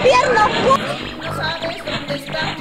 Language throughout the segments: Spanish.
gobierno. No sabes dónde está.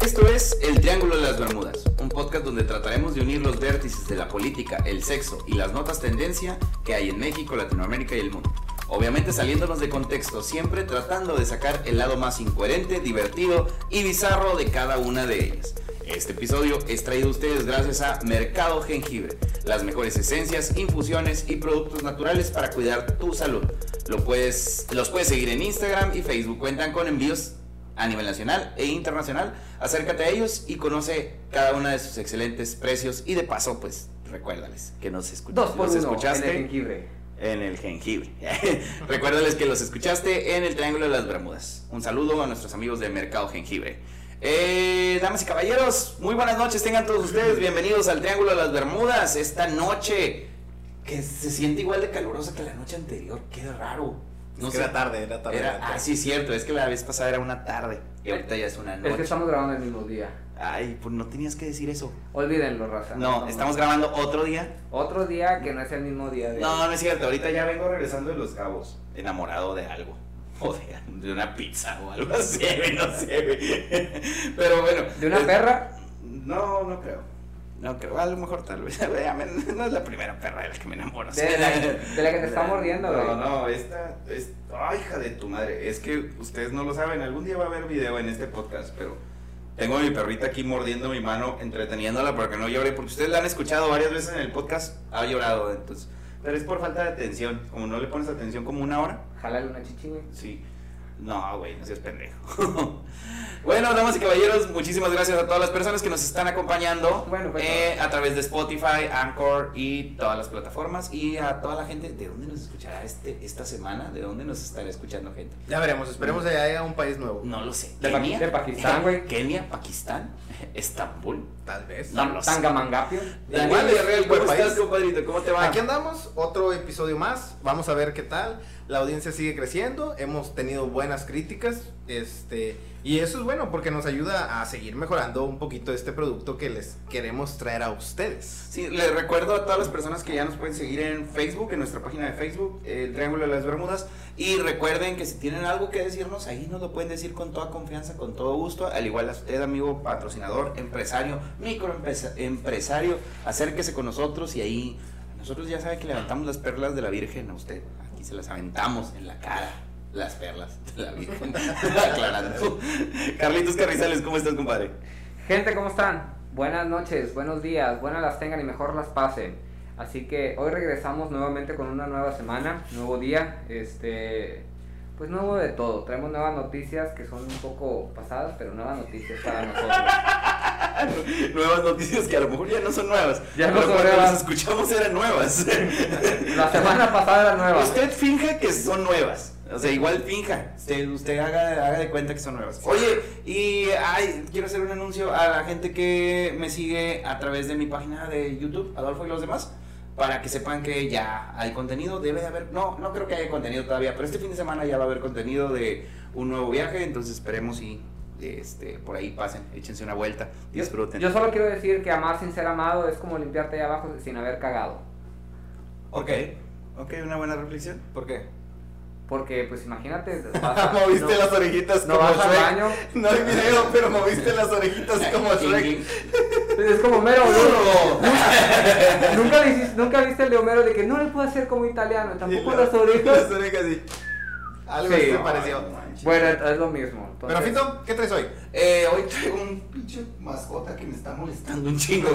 Esto es El Triángulo de las Bermudas, un podcast donde trataremos de unir los vértices de la política, el sexo y las notas tendencia que hay en México, Latinoamérica y el mundo. Obviamente saliéndonos de contexto, siempre tratando de sacar el lado más incoherente, divertido y bizarro de cada una de ellas. Este episodio es traído a ustedes gracias a Mercado Jengibre, las mejores esencias, infusiones y productos naturales para cuidar tu salud. Lo puedes, los puedes seguir en Instagram y Facebook, cuentan con envíos a nivel nacional e internacional. Acércate a ellos y conoce cada una de sus excelentes precios y de paso, pues recuérdales que nos, escu- Dos por los uno escuchaste en el jengibre. en el jengibre. Recuérdales que los escuchaste en el Triángulo de las Bermudas. Un saludo a nuestros amigos de Mercado Jengibre. Eh, damas y caballeros, muy buenas noches, tengan todos ustedes bienvenidos al Triángulo de las Bermudas. Esta noche que se siente igual de calurosa que la noche anterior, qué raro. No que era tarde, era tarde. Era- era tarde. ah, sí, cierto, es que la vez pasada era una tarde y ahorita ya es una noche. Es que estamos grabando el mismo día. Ay, pues no tenías que decir eso. Olvídenlo, raza. No, estamos grabando otro día. Otro día que no es el mismo día de. No, no es cierto. Ahorita ya vengo regresando de Los Cabos, enamorado de algo. O de, de una pizza o algo así, no sé. Pero bueno. ¿De una perra? No, no creo. No creo. A lo mejor tal vez. No es la primera perra de la que me enamoro. De la, de la que te está mordiendo, güey. No, no, esta. Es, ay, hija de tu madre. Es que ustedes no lo saben. Algún día va a haber video en este podcast, pero. Tengo a mi perrita aquí mordiendo mi mano, entreteniéndola para que no llore, porque ustedes la han escuchado varias veces en el podcast, ha llorado, entonces. Pero es por falta de atención. Como no le pones atención como una hora, Jálale una chichi, güey. Sí. No, güey, no seas pendejo. bueno, damas y caballeros, muchísimas gracias a todas las personas que nos están acompañando Bueno, pues, eh, a través de Spotify, Anchor y todas las plataformas. Y a toda la gente, ¿de dónde nos escuchará este, esta semana? ¿De dónde nos estará escuchando gente? Ya veremos, esperemos que haya un país nuevo. No lo sé. De Paqui- de Pakistán, güey. Kenia, Pakistán, Estambul. Tal vez. No lo sé. Tangamangapio. Daniel ¿cómo estás, compadrito? ¿Cómo te va? Aquí andamos, otro episodio más. Vamos a ver qué tal. La audiencia sigue creciendo. Hemos tenido buenas críticas. Este. Y eso es bueno porque nos ayuda a seguir mejorando un poquito este producto que les queremos traer a ustedes. Sí, les recuerdo a todas las personas que ya nos pueden seguir en Facebook, en nuestra página de Facebook, El Triángulo de las Bermudas. Y recuerden que si tienen algo que decirnos, ahí nos lo pueden decir con toda confianza, con todo gusto. Al igual a usted, amigo, patrocinador, empresario, microempresario, acérquese con nosotros y ahí nosotros ya saben que levantamos las perlas de la Virgen a usted. Aquí se las aventamos en la cara. Las perlas de la Virgen. Aclarando. Carlitos Carrizales, ¿cómo estás, compadre? Gente, ¿cómo están? Buenas noches, buenos días, buenas las tengan y mejor las pasen. Así que hoy regresamos nuevamente con una nueva semana, nuevo día, este, pues nuevo de todo. Traemos nuevas noticias que son un poco pasadas, pero nuevas noticias para nosotros. nuevas noticias que a lo mejor ya no son nuevas. Ya no pero son cuando nuevas. las escuchamos eran nuevas. La semana pasada era nueva. usted finja que son nuevas. O sea, igual finja. Usted, usted haga, haga de cuenta que son nuevas. Oye, y ay, quiero hacer un anuncio a la gente que me sigue a través de mi página de YouTube, Adolfo y los demás. Para que sepan que ya hay contenido, debe de haber, no, no creo que haya contenido todavía, pero este fin de semana ya va a haber contenido de un nuevo viaje, entonces esperemos y este, por ahí pasen, échense una vuelta, disfruten. Yo solo quiero decir que amar sin ser amado es como limpiarte ahí abajo sin haber cagado. Ok, ok, una buena reflexión. ¿Por qué? Porque, pues imagínate, vas a- moviste no- las orejitas no como vas al Shrek. baño. No hay video, pero moviste las orejitas como Shrek. Es como Homero. ¿Nunca, le hiciste- nunca viste el de Homero de que no le puedo hacer como italiano, tampoco las la- orejas. Las orejas sí. Algo Sí. así pareció. No. Bueno, es lo mismo. Pero Fito, ¿qué traes hoy? Eh, hoy traigo un pinche mascota que me está molestando un chingo.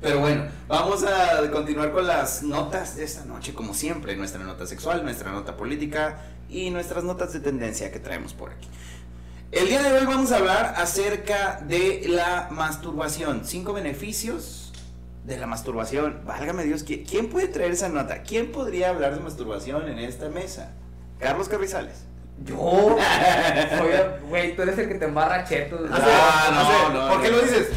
Pero bueno, vamos a continuar con las notas de esta noche, como siempre. Nuestra nota sexual, nuestra nota política y nuestras notas de tendencia que traemos por aquí. El día de hoy vamos a hablar acerca de la masturbación. Cinco beneficios de la masturbación. Válgame Dios, ¿qui- ¿quién puede traer esa nota? ¿Quién podría hablar de masturbación en esta mesa? Carlos Carrizales. Yo. Soy- Güey, tú eres el que te embarra chetos. Ah, no, Hace- no, ¿Por no. qué lo dices?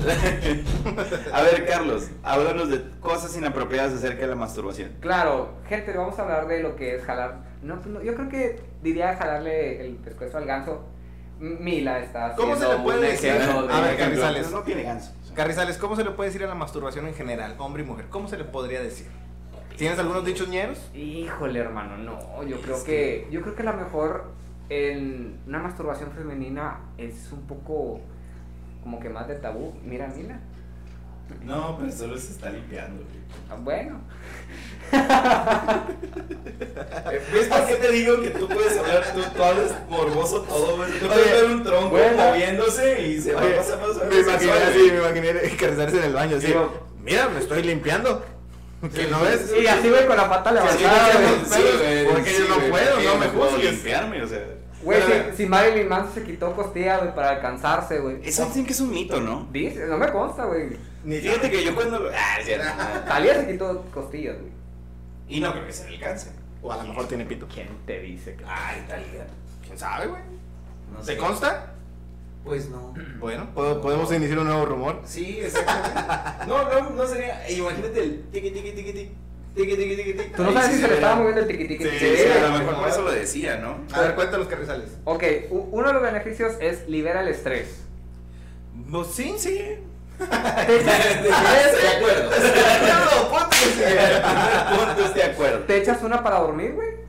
A ver, Carlos, háblanos de cosas inapropiadas acerca de la masturbación. Claro, gente, vamos a hablar de lo que es jalar. No, pues no, yo creo que diría jalarle el pescuezo al ganso. Mila está ¿Cómo se haciendo le puede un decir? ejemplo de- A ver, Ejemplo, Carrizales. No tiene ganso. Carrizales, ¿cómo se le puede decir a la masturbación en general, hombre y mujer? ¿Cómo se le podría decir? ¿Tienes algunos dichos ñeros? Híjole, hermano, no. Yo creo que, yo creo que la mejor en una masturbación femenina es un poco como que más de tabú. Mira, mira. No, pero solo se está limpiando, güey. Ah, Bueno, ¿Ves por qué te digo que tú puedes hablar, tú, tú hablas morboso todo, güey? Tú puedes ver un tronco bueno. moviéndose y se va a pasar más me imaginé así, me imaginé Carrizales en el baño, así. Digo- Mira, me estoy limpiando. ¿Que no ves? y así voy con la pata levantada, güey. porque yo no puedo, no me puedo limpiarme, o sea. Güey, si, si Marilyn Manson se quitó costilla, güey, para alcanzarse, güey. Eso dicen que es un mito, ¿no? Dice, no me consta, güey. Ni Fíjate que yo cuando lo. Ah, es cierto. Talía se quitó costillas, güey. Y no creo que se le alcance. O a lo mejor tiene pito. ¿Quién te dice que Ay, Talía. ¿Quién sabe, güey? No ¿Te sé. consta? Pues no. Bueno, ¿pod- podemos iniciar un nuevo rumor. Sí, exactamente. No, no, no sería. Imagínate el tiqui tiqui tiqui tiqui. Tiqui tiqui tiqui tiqui. Tú no sabes sí si se le estaba moviendo el tiqui tiqui. Sí, Sí, sí, a lo mejor no. por eso lo decía, ¿no? A ver, cuéntanos, Carrizales. Ok, uno de los beneficios es libera el estrés. Pues sí, sí. De acuerdo. De acuerdo. ¿Te echas una para dormir, güey?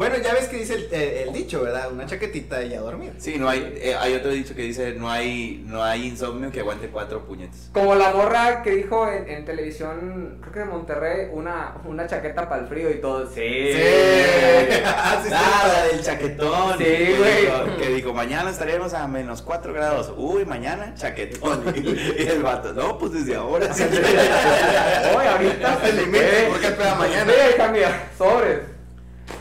Bueno, ya ves que dice el, el- el dicho, ¿verdad? Una chaquetita y a dormir. Sí, no hay, eh, hay otro dicho que dice, no hay, no hay insomnio que aguante cuatro puñetes. Como la morra que dijo en, en televisión, creo que de Monterrey, una, una chaqueta para el frío y todo. Sí. Sí, sí. Ah, la del chaquetón. Sí, que güey. dijo- Que dijo, mañana estaremos a menos 4 grados. Uy, mañana chaquetón. Y el vato, no, pues desde ahora. Hoy, ahorita El límite, ¿por qué espera mañana? Ve, cambia, sobres.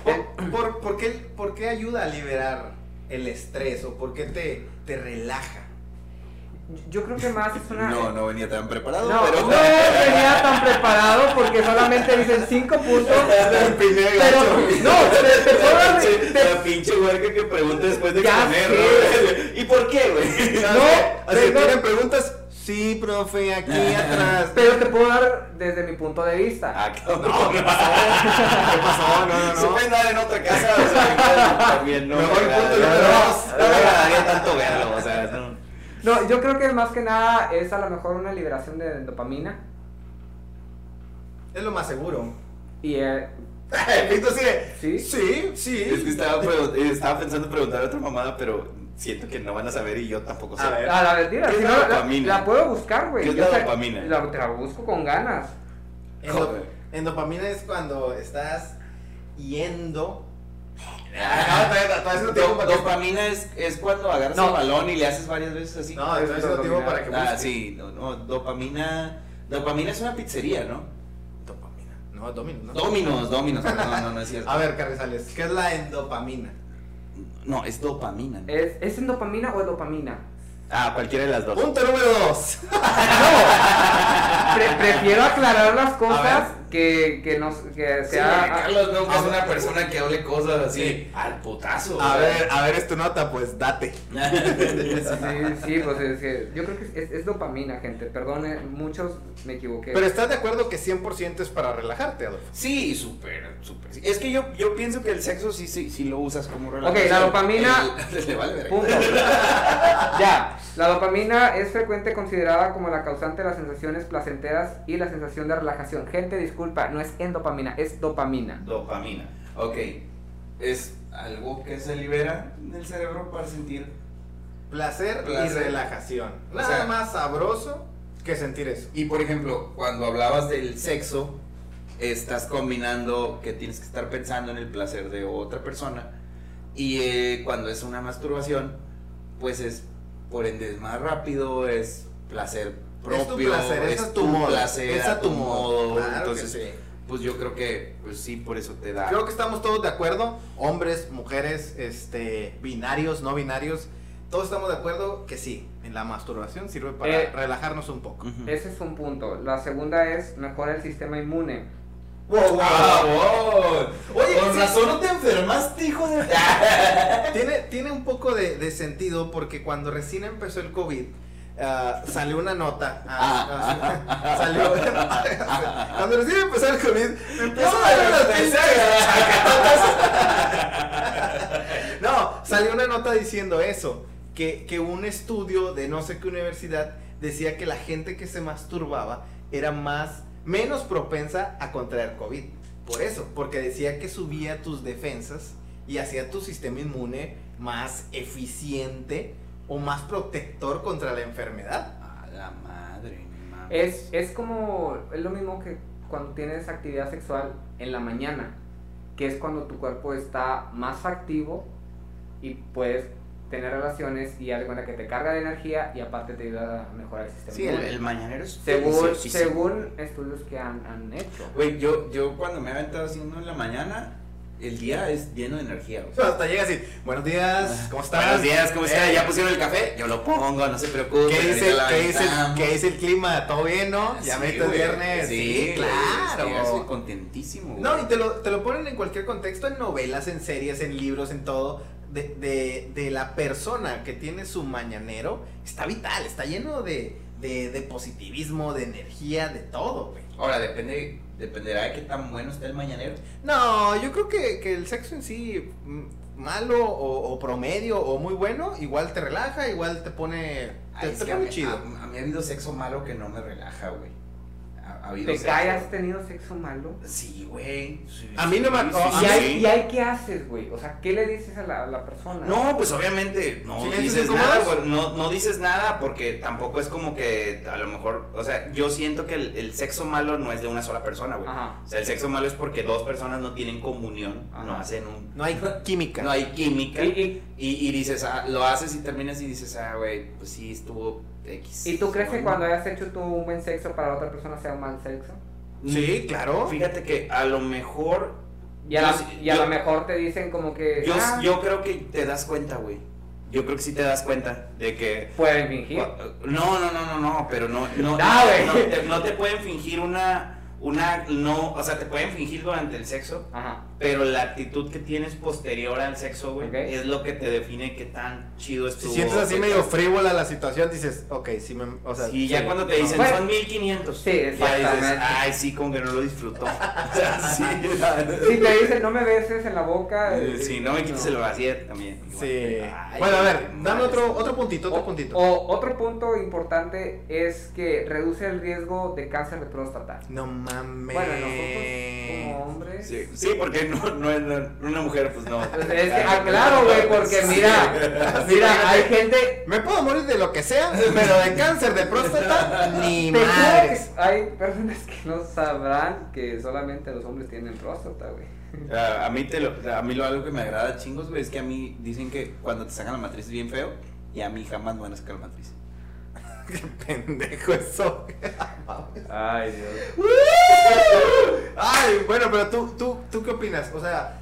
¿Por, por, por qué, por qué ayuda a liberar el estrés o por qué te, te relaja? Yo creo que más es una. No, no venía tan preparado, No, pero... no venía tan preparado porque solamente dicen cinco puntos. Pero, no, te, te te- La pinche huerca que pregunta después de Ya comer. ¿Y por qué, güey? No, No, tienen preguntas. Sí, profe, aquí atrás. pero te puedo dar desde mi punto de vista. Ah, cabrón. No, ¿qué pasó? ¿Qué pasó? No, no, no. pueden dar en otra casa, o sea, también no. Mejor me punto número No, dos. No me agradaría tanto verlo, o sea, no. No, yo creo que más que nada es a lo mejor una liberación de dopamina. Es lo más seguro. Y eh, Pito sí. ¿Sí? Sí, sí. Es que estaba, estaba pensando preguntar a otra mamada, pero siento que no van a saber y yo tampoco sé. A ver. a la mentira, ¿Qué si es no, la la, dopamina? la puedo buscar, güey. ¿Qué es Yo la sé- dopamina? La, te la busco con ganas. En, dopamina es cuando estás yendo. Ah, no, todavía- todavía no do- tengo dopamina es, es cuando agarras No. el balón y le haces varias veces así. No, Eso es dopamina. para que Ah, busques. sí, no, no, dopamina. Dopamina es una pizzería, ¿no? Dopamina. No, Dominos, ¿no? Dominos, Dominos, no, no, no es cierto. A ver, Carrizales, ¿qué es la endopamina? No, es dopamina. ¿no? ¿Es, ¿Es en dopamina o es dopamina? Ah, cualquiera de las dos. Punto número dos. Pre- prefiero aclarar las A cosas que, que, nos, que Sí, sea. Carlos nunca es una persona que hable cosas así Sí. al putazo. A ver, a ver, es tu nota, pues date. Sí, sí, pues es que yo creo que es, es dopamina, gente. Perdone, muchos me equivoqué. Pero estás de acuerdo que 100% es para relajarte, Adolfo. Sí, súper, súper. sí. Es que yo, yo pienso que el sexo sí, sí, sí lo usas como Ok, la dopamina- El- le vale verga. Punto. ya, la dopamina es frecuente considerada como la causante de las sensaciones placenteras y la sensación de relajación. Gente, disculpa, no es endopamina, es dopamina. Dopamina. Ok. Es algo que se libera del cerebro para sentir. Placer, y relajación. O Nada sea- más sabroso que sentir eso. Y por ejemplo, cuando hablabas del sexo, estás combinando que tienes que estar pensando en el placer de otra persona. Y eh, cuando es una masturbación, pues es por ende es más rápido, es placer propio, es tu placer, es, a tu modo. placer, es a tu modo. Claro Entonces, que sí. pues yo creo que, pues sí, por eso te da. Creo que estamos todos de acuerdo, hombres, mujeres, este, binarios, no binarios, todos estamos de acuerdo que sí, en la masturbación sirve para Eh, relajarnos un poco. Ese es un punto. La segunda es mejora el sistema inmune. Wow, wow, Ah, wow. Oye, con razón no te enfermaste, hijo de. Tiene, tiene un poco de, de sentido porque cuando recién empezó el COVID, ah, salió una nota. ah, ah, salió. cuando recién empezó el COVID, me empezó a dar pinches. No, salió una nota diciendo eso. Que, que un estudio de no sé qué universidad decía que la gente que se masturbaba era más, menos propensa a contraer COVID. por eso, porque decía que subía tus defensas y hacía tu sistema inmune más eficiente o más protector contra la enfermedad. A la madre. Es, es como, es lo mismo que cuando tienes actividad sexual en la mañana, que es cuando tu cuerpo está más activo y puedes tener relaciones y algo en la que te carga de energía y aparte te ayuda a mejorar el sistema Sí, el, el mañanero es según, según estudios que han, han hecho. Güey, yo, yo cuando me he aventado uno en la mañana, el día es lleno de energía. Hasta llega así, buenos días, ¿cómo estás? Buenos días, ¿cómo está? Eh, ¿Ya pusieron el café? Yo lo pongo, no se preocupen. ¿Qué dice, qué, dice el clima? ¿Todo bien, no? Ya Sí, meto el güey. viernes. Sí, claro. Estoy contentísimo, güey. No, y te lo, te lo ponen en cualquier contexto, en novelas, en series, en libros, en todo. De, de, de la persona que tiene su mañanero, está vital, está lleno de, de, de positivismo, de energía, de todo, güey. Ahora, depende, dependerá de qué tan bueno está el mañanero. No, yo creo que, que el sexo en sí, mm, malo o, o promedio o muy bueno, igual te relaja, igual te pone, te, Ay, te a mí, chido. A, a mí ha habido sexo malo que no me relaja, güey. Ha, ha habido ¿Te sexo- cae? ¿Has tenido sexo malo? Sí, güey. sí, A mí no me- sí, oh, sí, ¿Y, sí. ¿Y ahí qué haces, güey? O sea, ¿qué le dices a la, a la persona? No, pues obviamente no ¿Silencios dices nada, güey, no, no dices nada porque tampoco es como que a lo mejor, o sea, yo siento que el, el sexo malo no es de una sola persona, güey. Ajá. O sea, el sexo malo es porque dos personas no tienen comunión, Ajá. no hacen un... No hay química. No hay química. ¿Y, y, Y, y dices, ah, lo haces y terminas y dices, ah, güey, pues sí, estuvo X. ¿Y tú crees que ¿no? cuando hayas hecho tú un buen sexo para otra persona sea un mal sexo? Sí, claro. Fíjate que a lo mejor... Y a, yo la- sí- y a yo- lo mejor te dicen como que... Yo, ah, yo creo que te das cuenta, güey. Yo creo que sí te das cuenta de que... Pueden fingir. No, no, no, no, no, pero no, no, güey. no, te, no te pueden fingir una, una, no, o sea, te pueden fingir durante el sexo, Ajá. Pero la actitud que tienes posterior al sexo, güey, es lo que te define qué tan chido Si estuvo. sientes así medio frívola la situación, dices, ok, sí me. O sea, Y ya sí, cuando te dicen Bueno, son 1500, sí, ya dices, exactamente. ay, sí, como que no lo disfrutó. O sea, sí, Si te dicen no me beses en la boca... eh, sí, no me quites el vacío también. igual. Sí. Ay, bueno, a ver, dame otro, otro puntito, otro O, puntito. o otro punto importante es que reduce el riesgo de cáncer de próstata. no mames. Bueno, nosotros como hombres... Sí, sí, porque no, no es una mujer, pues no. Pues es que, ah, claro, güey, porque mira, mira, hay gente... Me puedo morir de lo que sea, pero de cáncer de próstata, ni madres. hay personas que no sabrán que solamente los hombres tienen próstata, güey. A, a mí te lo, a mí lo algo que me agrada chingos, güey, es que a mí dicen que cuando te sacan la matriz es bien feo y a mí jamás me van a sacar la matriz. Qué pendejo eso. Ay, Dios. Ay, bueno, pero tú, tú, tú qué opinas? O sea,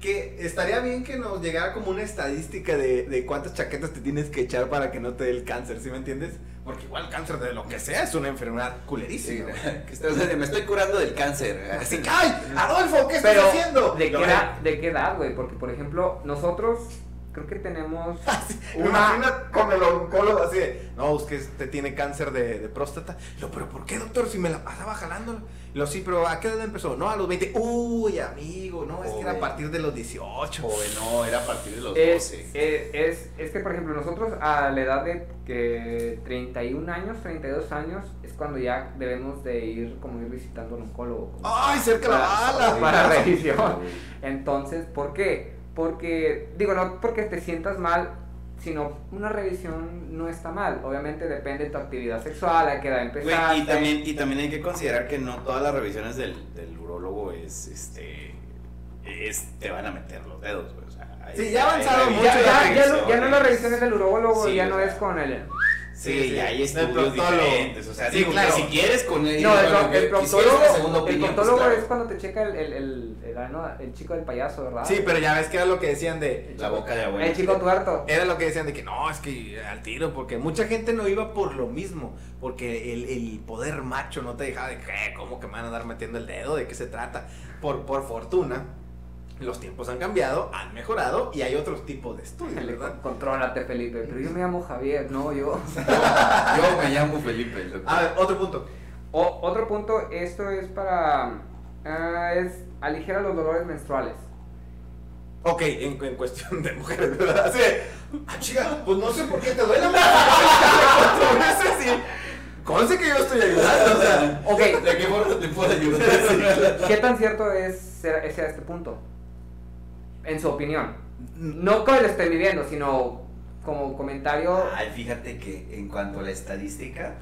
que estaría bien que nos llegara como una estadística de, de cuántas chaquetas te tienes que echar para que no te dé el cáncer, ¿sí me entiendes? Porque igual cáncer de lo que sea es una enfermedad Sí, culerísima. que estás- me estoy curando del cáncer. Así que, ¡ay! Adolfo, ¿qué estás Pero, haciendo? ¿de qué, Lo edad, ¿de qué edad, güey? Porque, por ejemplo, nosotros creo que tenemos Me una... imagino con el oncólogo así de, no, es que este tiene cáncer de, de próstata. Y Yo, pero ¿por qué, doctor? Si me la pasaba jalándolo. Y lo sí, pero ¿a qué edad empezó? No, a los 20. Uy, amigo, no, es que era a partir de los 18. Joven, no, era a partir de los Es, 12. es, es, es que, por ejemplo, nosotros a la edad de que 31 años, 32 años, es cuando ya debemos de ir como ir visitando a un oncólogo. como ¡Ay, cerca la para- bala! Para revisión. Entonces, ¿por qué? Porque, digo, no porque te sientas mal, sino una revisión no está mal. Obviamente depende de tu actividad sexual, a qué edad Güey, empezaste. y también, y también hay que considerar que no todas las revisiones del, del urólogo es, este, es, te van a meter los dedos, güey. O sea, hay- Sí, ya hay avanzaron revisiones, Ya, ya, ya, no, ya no las revisiones. del urólogo, Sí, ya no es con el... Sí, Sí, sí, hay estudios diferentes. O sea, Sí, digo, claro. que si quieres con él. No, el, bueno, el proctólogo, el opinión, pues, claro. es cuando te checa el, el, ah, el chico del payaso, ¿verdad? Sí, pero ya ves que era lo que decían de... La boca de abuela. El chico tuerto. Era lo que decían de que no, es que al tiro, porque mucha gente no iba por lo mismo, porque el, el poder macho no te dejaba de que, ¿cómo que me van a andar metiendo el dedo? ¿De qué se trata? Por, por fortuna, los tiempos han cambiado, han mejorado y hay otros tipos de estudios, ¿verdad? con- Contrólate, Felipe. Pero yo me llamo Javier, no yo. Yo me llamo Felipe. A ver, otro punto. O- otro punto, esto es para. ah, es aligera los dolores menstruales. Ok, en, en cuestión de mujeres, ¿verdad? Así de, ah, chica, pues no sé por qué te duele. Cuatro veces y Conste que yo estoy ayudando, o sea. Ok, ¿De qué forma te puedo ayudar? ¿qué tan cierto es ser- ese a este punto? En su opinión. No que lo esté viviendo, sino como comentario. Ay, fíjate que en cuanto a la estadística,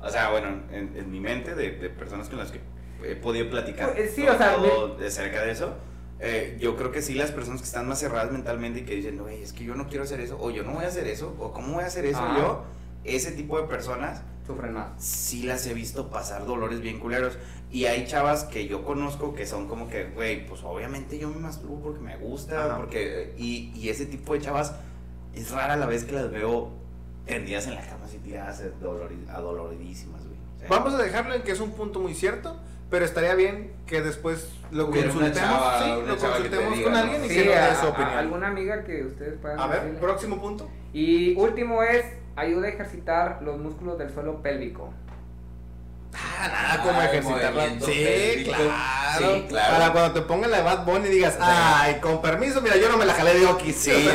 o sea, bueno, en, en mi mente de, de personas con las que he podido platicar Pues, sí, todo- o sea, todo de cerca de eso, eh, yo creo que sí las personas que están más cerradas mentalmente y que dicen, güey, es que yo no quiero hacer eso, o yo no voy a hacer eso, o cómo voy a hacer eso Ah. yo, ese tipo de personas Sufren más. sí las he visto pasar dolores bien culeros. Y hay chavas que yo conozco que son como que, güey, pues obviamente yo me masturbo porque me gusta, Ajá. porque... Y, y ese tipo de chavas es rara la vez que las veo tendidas en la cama así tiradas dolori- adoloridísimas, güey. O sea, Vamos a dejarlo en que es un punto muy cierto, pero estaría bien que después lo consultemos, chava- sí, lo consultemos diga, con ¿no? alguien y Sí, que nos dé su a- opinión. alguna amiga que ustedes puedan A ver, decirle. próximo punto. Y último es, ayuda a ejercitar los músculos del suelo pélvico. Ah, nada como ejercitar la- Sí, pélvico. claro. Sí, claro. Para cuando te pongan la Bad Bunny y digas, ay, con permiso, mira, yo no me la jalé de Oki. Sí,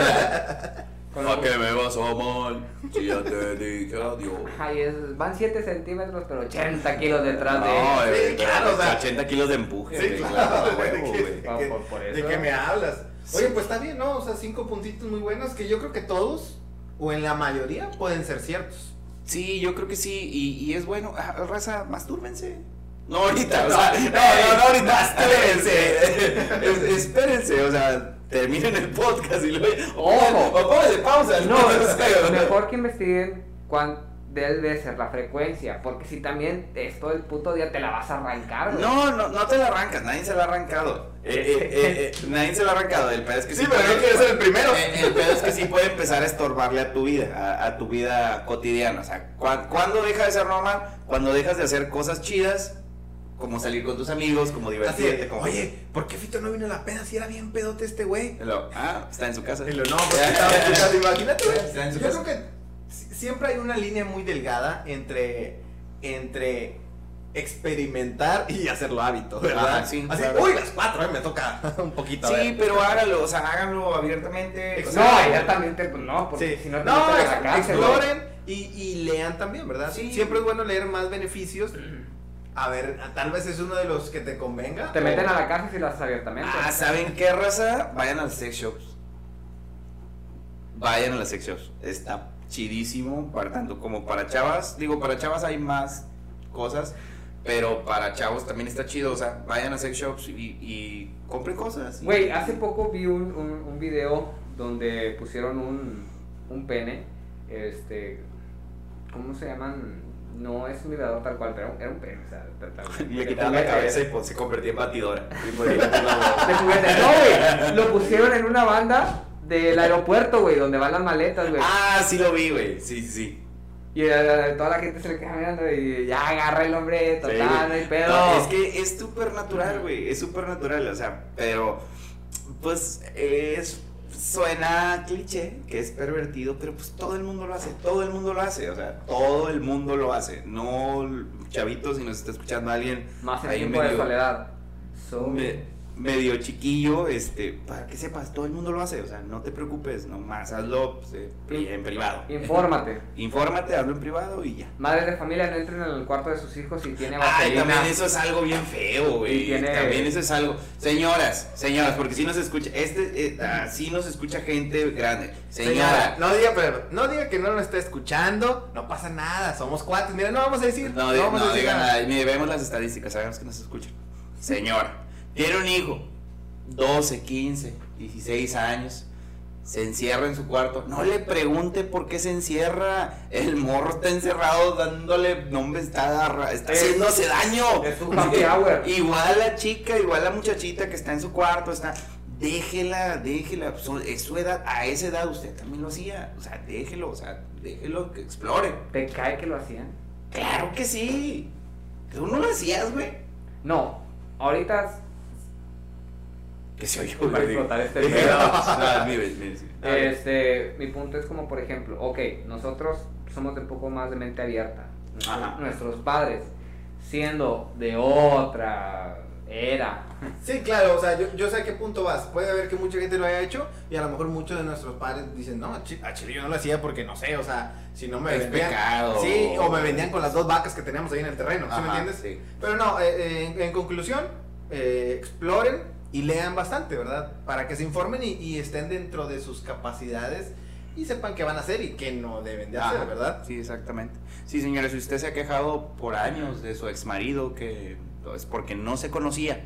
Con ¿A los- que me vas a mal? Si ya te dije adiós. Ay, es- van 7 centímetros, pero 80 kilos detrás No, de eh, Sí, pero claro, o sea, 80 kilos de empuje. Sí, claro. ¿De. Ah, de por- por qué- eso. ¿De qué me hablas? Oye, Sí. pues está bien, ¿no? O sea, cinco puntitos muy buenos que yo creo que todos, o en la mayoría, pueden ser ciertos. Sí, yo creo que sí, y, y es bueno, ah, raza, mastúrbense. No ahorita, o sea, no, no, no ahorita, espérense, Es- espérense, o sea, terminen el podcast y luego, Ojo. o pónganle pausa, No, o mejor que investiguen cuán debe ser la frecuencia, porque si también es todo el puto día te la vas a arrancar, güey. No, no, no te la arrancas, nadie se la ha arrancado. Eh, eh, eh, eh, nadie se la ha arrancado, el pedo es que sí, Sí, pero puede- no quieres ser el primero. Eh, El pedo es que sí puede empezar a estorbarle a tu vida, a, a tu vida cotidiana. O sea, ¿cuán- ¿cuándo deja de ser normal? Cuando dejas de hacer cosas chidas, como salir con tus amigos, como divertirte. como... oye, ¿por qué Fito no vino a la peda si era bien pedote este güey? Ah, está en su casa. Y lo, no, pues estaba en su casa, imagínate, güey. Está en su Yo casa. creo que siempre hay una línea muy delgada entre, entre experimentar y hacerlo hábito, ¿verdad? Ajá, sí, Así, claro. uy, las cuatro, eh, me toca un poquito. a Sí, ver. pero háganlo, o sea, háganlo abiertamente. No, sea, ya también te, pues no, porque Sí. si no te no, a la cárcel, exploren y, y lean también, ¿verdad? Sí. Siempre es bueno leer más beneficios. A ver, tal vez es uno de los que te convenga. Te o- meten a la cárcel si lo haces abiertamente. Ah, ¿saben qué raza? Vayan a las sex shops. Vayan a las sex shops. Está chidísimo, para tanto como para chavas. Digo, para chavas hay más cosas, pero para chavos también está chido. O sea, vayan a sex shops y, y compren cosas. Güey, hace poco vi un, un, un video donde pusieron un, un pene, este, ¿cómo se llaman? No es un vibrador tal cual, pero era un pene, o sea, tal- Le quitaron la cabeza y pues, se convertía en batidora. Pues. No, güey, lo pusieron en una banda del aeropuerto, güey, donde van las maletas, güey. ah, sí lo vi, güey. Sí, sí, sí. Y eh, toda la gente se le queda mirando y ya agarra el hombre, total, no hay pedo. No, es que es súper natural, güey. Es súper natural, o sea, pero pues es suena cliché, que es pervertido, pero pues todo el mundo lo hace, todo el mundo lo hace, o sea, todo el mundo lo hace. No, chavitos, si nos está escuchando alguien Más en tiempo de medio- soledad. So- me- medio chiquillo, este, para que sepas, todo el mundo lo hace, o sea, no te preocupes, nomás hazlo pues, eh, en privado. Infórmate. Infórmate, hazlo en privado y ya. Madres de familia no entren en el cuarto de sus hijos si tiene Ay, vaselina. también eso es algo bien feo, güey. tiene- También eso es algo. Señoras, señoras, porque si nos escucha, este, eh, ah, sí nos escucha gente grande. Señora. no diga, pero, no diga que no lo está escuchando, no pasa nada, somos cuates. Mira, no vamos a decir, No, no, vamos no a decir digan nada. nada. Mire, vemos las estadísticas, sabemos que nos escuchan. Señora, tiene un hijo, 12, 15, 16 años. Se encierra en su cuarto. No le pregunte por qué se encierra. El morro está encerrado dándole. No, hombre, está, haciéndose daño. es un happy hour. Igual la chica, igual la muchachita que está en su cuarto, está. Déjela, déjela. Es su edad. A esa edad usted también lo hacía. O sea, déjelo, o sea, déjelo que explore. ¿Te cae que lo hacían? Claro que sí. Tú no lo hacías, güey. No. Ahorita, Que se oyó, Va a güey. explotar este este, mi punto es como, por ejemplo, ok, nosotros somos de un poco más de mente abierta. Nuestros, Ajá. nuestros padres, siendo de otra Era. Sí, claro, o sea, yo, yo sé a qué punto vas. Puede haber que mucha gente lo haya hecho y a lo mejor muchos de nuestros padres dicen, no, a chi- a chile yo no lo hacía porque no sé, o sea, si no me Es vendían. pecado. Sí, o me vendían con las dos vacas que teníamos ahí en el terreno, ¿sí me Ajá, entiendes? sí. Pero no, eh, eh, en, en conclusión, eh, exploren y lean bastante, ¿verdad? Para que se informen y, y estén dentro de sus capacidades y sepan qué van a hacer y qué no deben de hacer, Ajá, ¿verdad? Sí, exactamente. Sí, señores, si usted se ha quejado por años de su ex marido que es porque no se conocía,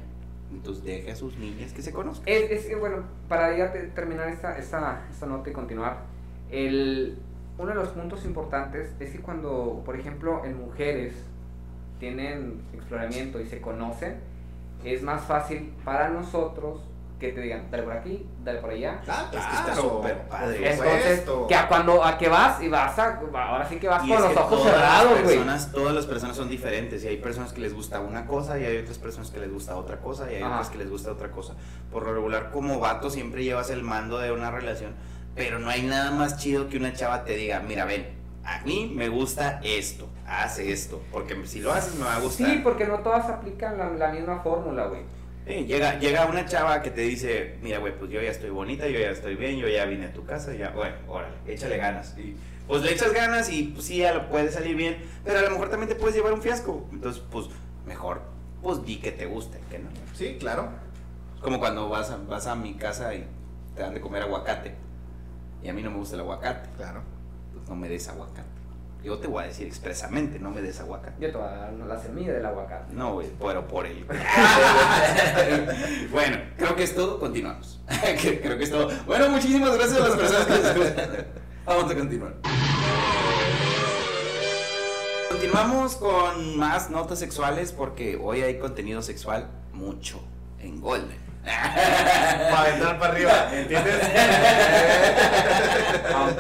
entonces deje a sus niñas que se conozcan. Es, es que, bueno, para ya te- terminar esta, esta, esta nota y continuar, el, uno de los puntos importantes es que cuando, por ejemplo, en mujeres tienen exploramiento y se conocen, es más fácil para nosotros que te digan, dale por aquí, dale por allá. Ah, Es que está súper padre. por Entonces, que a cuando a que vas y vas a, ahora sí que vas Y con los ojos todas cerrados, las güey. personas, todas las personas son diferentes y hay personas que les gusta una cosa y hay otras personas que les gusta otra cosa y hay Ajá. otras que les gusta otra cosa. Por lo regular, como vato siempre llevas el mando de una relación, pero no hay nada más chido que una chava te diga, mira, ven, a mí me gusta esto, haz esto, porque si lo haces me va a gustar. Sí, porque no todas aplican la, la misma fórmula, güey. Sí, llega, llega una chava que te dice, mira, güey, pues yo ya estoy bonita, yo ya estoy bien, yo ya vine a tu casa, ya, bueno, órale, échale ganas. Y pues le echas ganas y pues sí, ya lo puede salir bien, pero a lo mejor también te puedes llevar un fiasco. Entonces, pues mejor, pues di que te guste, que no. Sí, claro. Como cuando vas a, vas a mi casa y te dan de comer aguacate. Y a mí no me gusta el aguacate, Claro. No me des aguacate. Yo te voy a decir expresamente, no me des aguacate. Yo te voy a dar la semilla del aguacate. No, güey, pero por el. bueno, creo que es todo. Continuamos. creo que es todo. Bueno, muchísimas gracias a las personas que nos. Vamos a continuar. Continuamos con más notas sexuales porque hoy hay contenido sexual mucho en Golden. Para entrar para arriba, ¿entiendes? Vamos,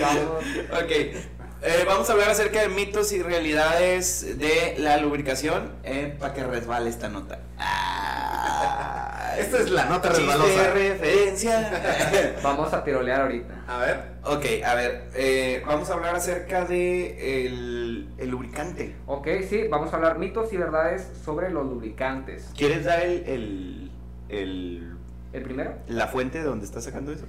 vamos. Ok, eh, vamos a hablar acerca de mitos y realidades de la lubricación para que resbale esta nota. Ah, Esta es la nota resbalosa. de referencia. Vamos a tirolear ahorita. A ver. ok, a ver, eh, vamos a hablar acerca de el, el lubricante. Ok, sí, vamos a hablar mitos y verdades sobre los lubricantes. ¿Quieres dar el, el, el- ¿El primero? la fuente de donde estás sacando eso?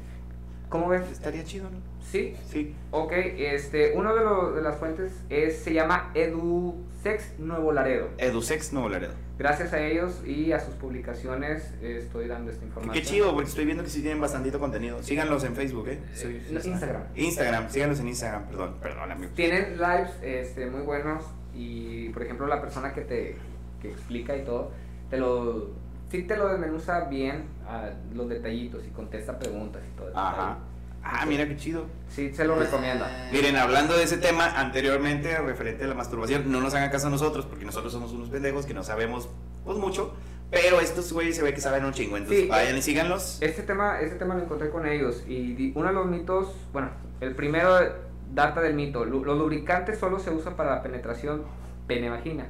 ¿Cómo ves? Estaría chido, ¿no? Sí. Sí. Ok, este, uno de, los- de las fuentes es, se llama EduSex Nuevo Laredo. Edusex Nuevo Laredo. Gracias a ellos y a sus publicaciones eh, estoy dando esta información. Qué chido, porque estoy viendo que sí tienen bastantito contenido. Síganlos en Facebook, ¿eh? Sí, sí, Instagram. Instagram, síganlos en Instagram, perdón, perdón. Tienen lives este, muy buenos y, por ejemplo, la persona que te que explica y todo, te lo, sí te lo desmenuza bien a los detallitos y contesta preguntas y todo eso. Ajá. Ah, mira qué chido. Sí, se lo recomienda. Miren, hablando de ese tema anteriormente, referente a la masturbación, no nos hagan caso a nosotros, porque nosotros somos unos pendejos que no sabemos, pues mucho, pero estos güeyes se ve que saben un chingo, entonces Sí. vayan y síganlos. Este tema, este tema lo encontré con ellos y uno de los mitos, bueno, el primero data del mito, los lubricantes solo se usan para la penetración pene-vagina.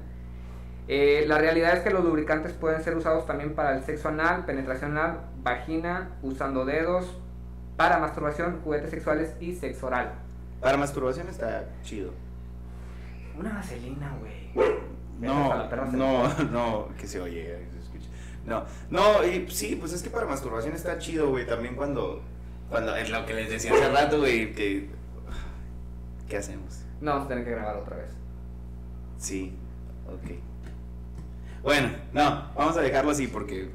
Eh, la realidad es que los lubricantes pueden ser usados también para el sexo anal, penetración anal, vagina, usando dedos, para masturbación, juguetes sexuales y sexo oral. Para masturbación está chido. Una vaselina, güey. No, no, no, que se oye, que se escuche. No, no, y sí, pues es que para masturbación está chido, güey, también cuando, cuando es lo que les decía hace rato, güey, que, ¿qué hacemos? No, vamos a tener que grabar otra vez. Sí, ok. Bueno, no, vamos a dejarlo así porque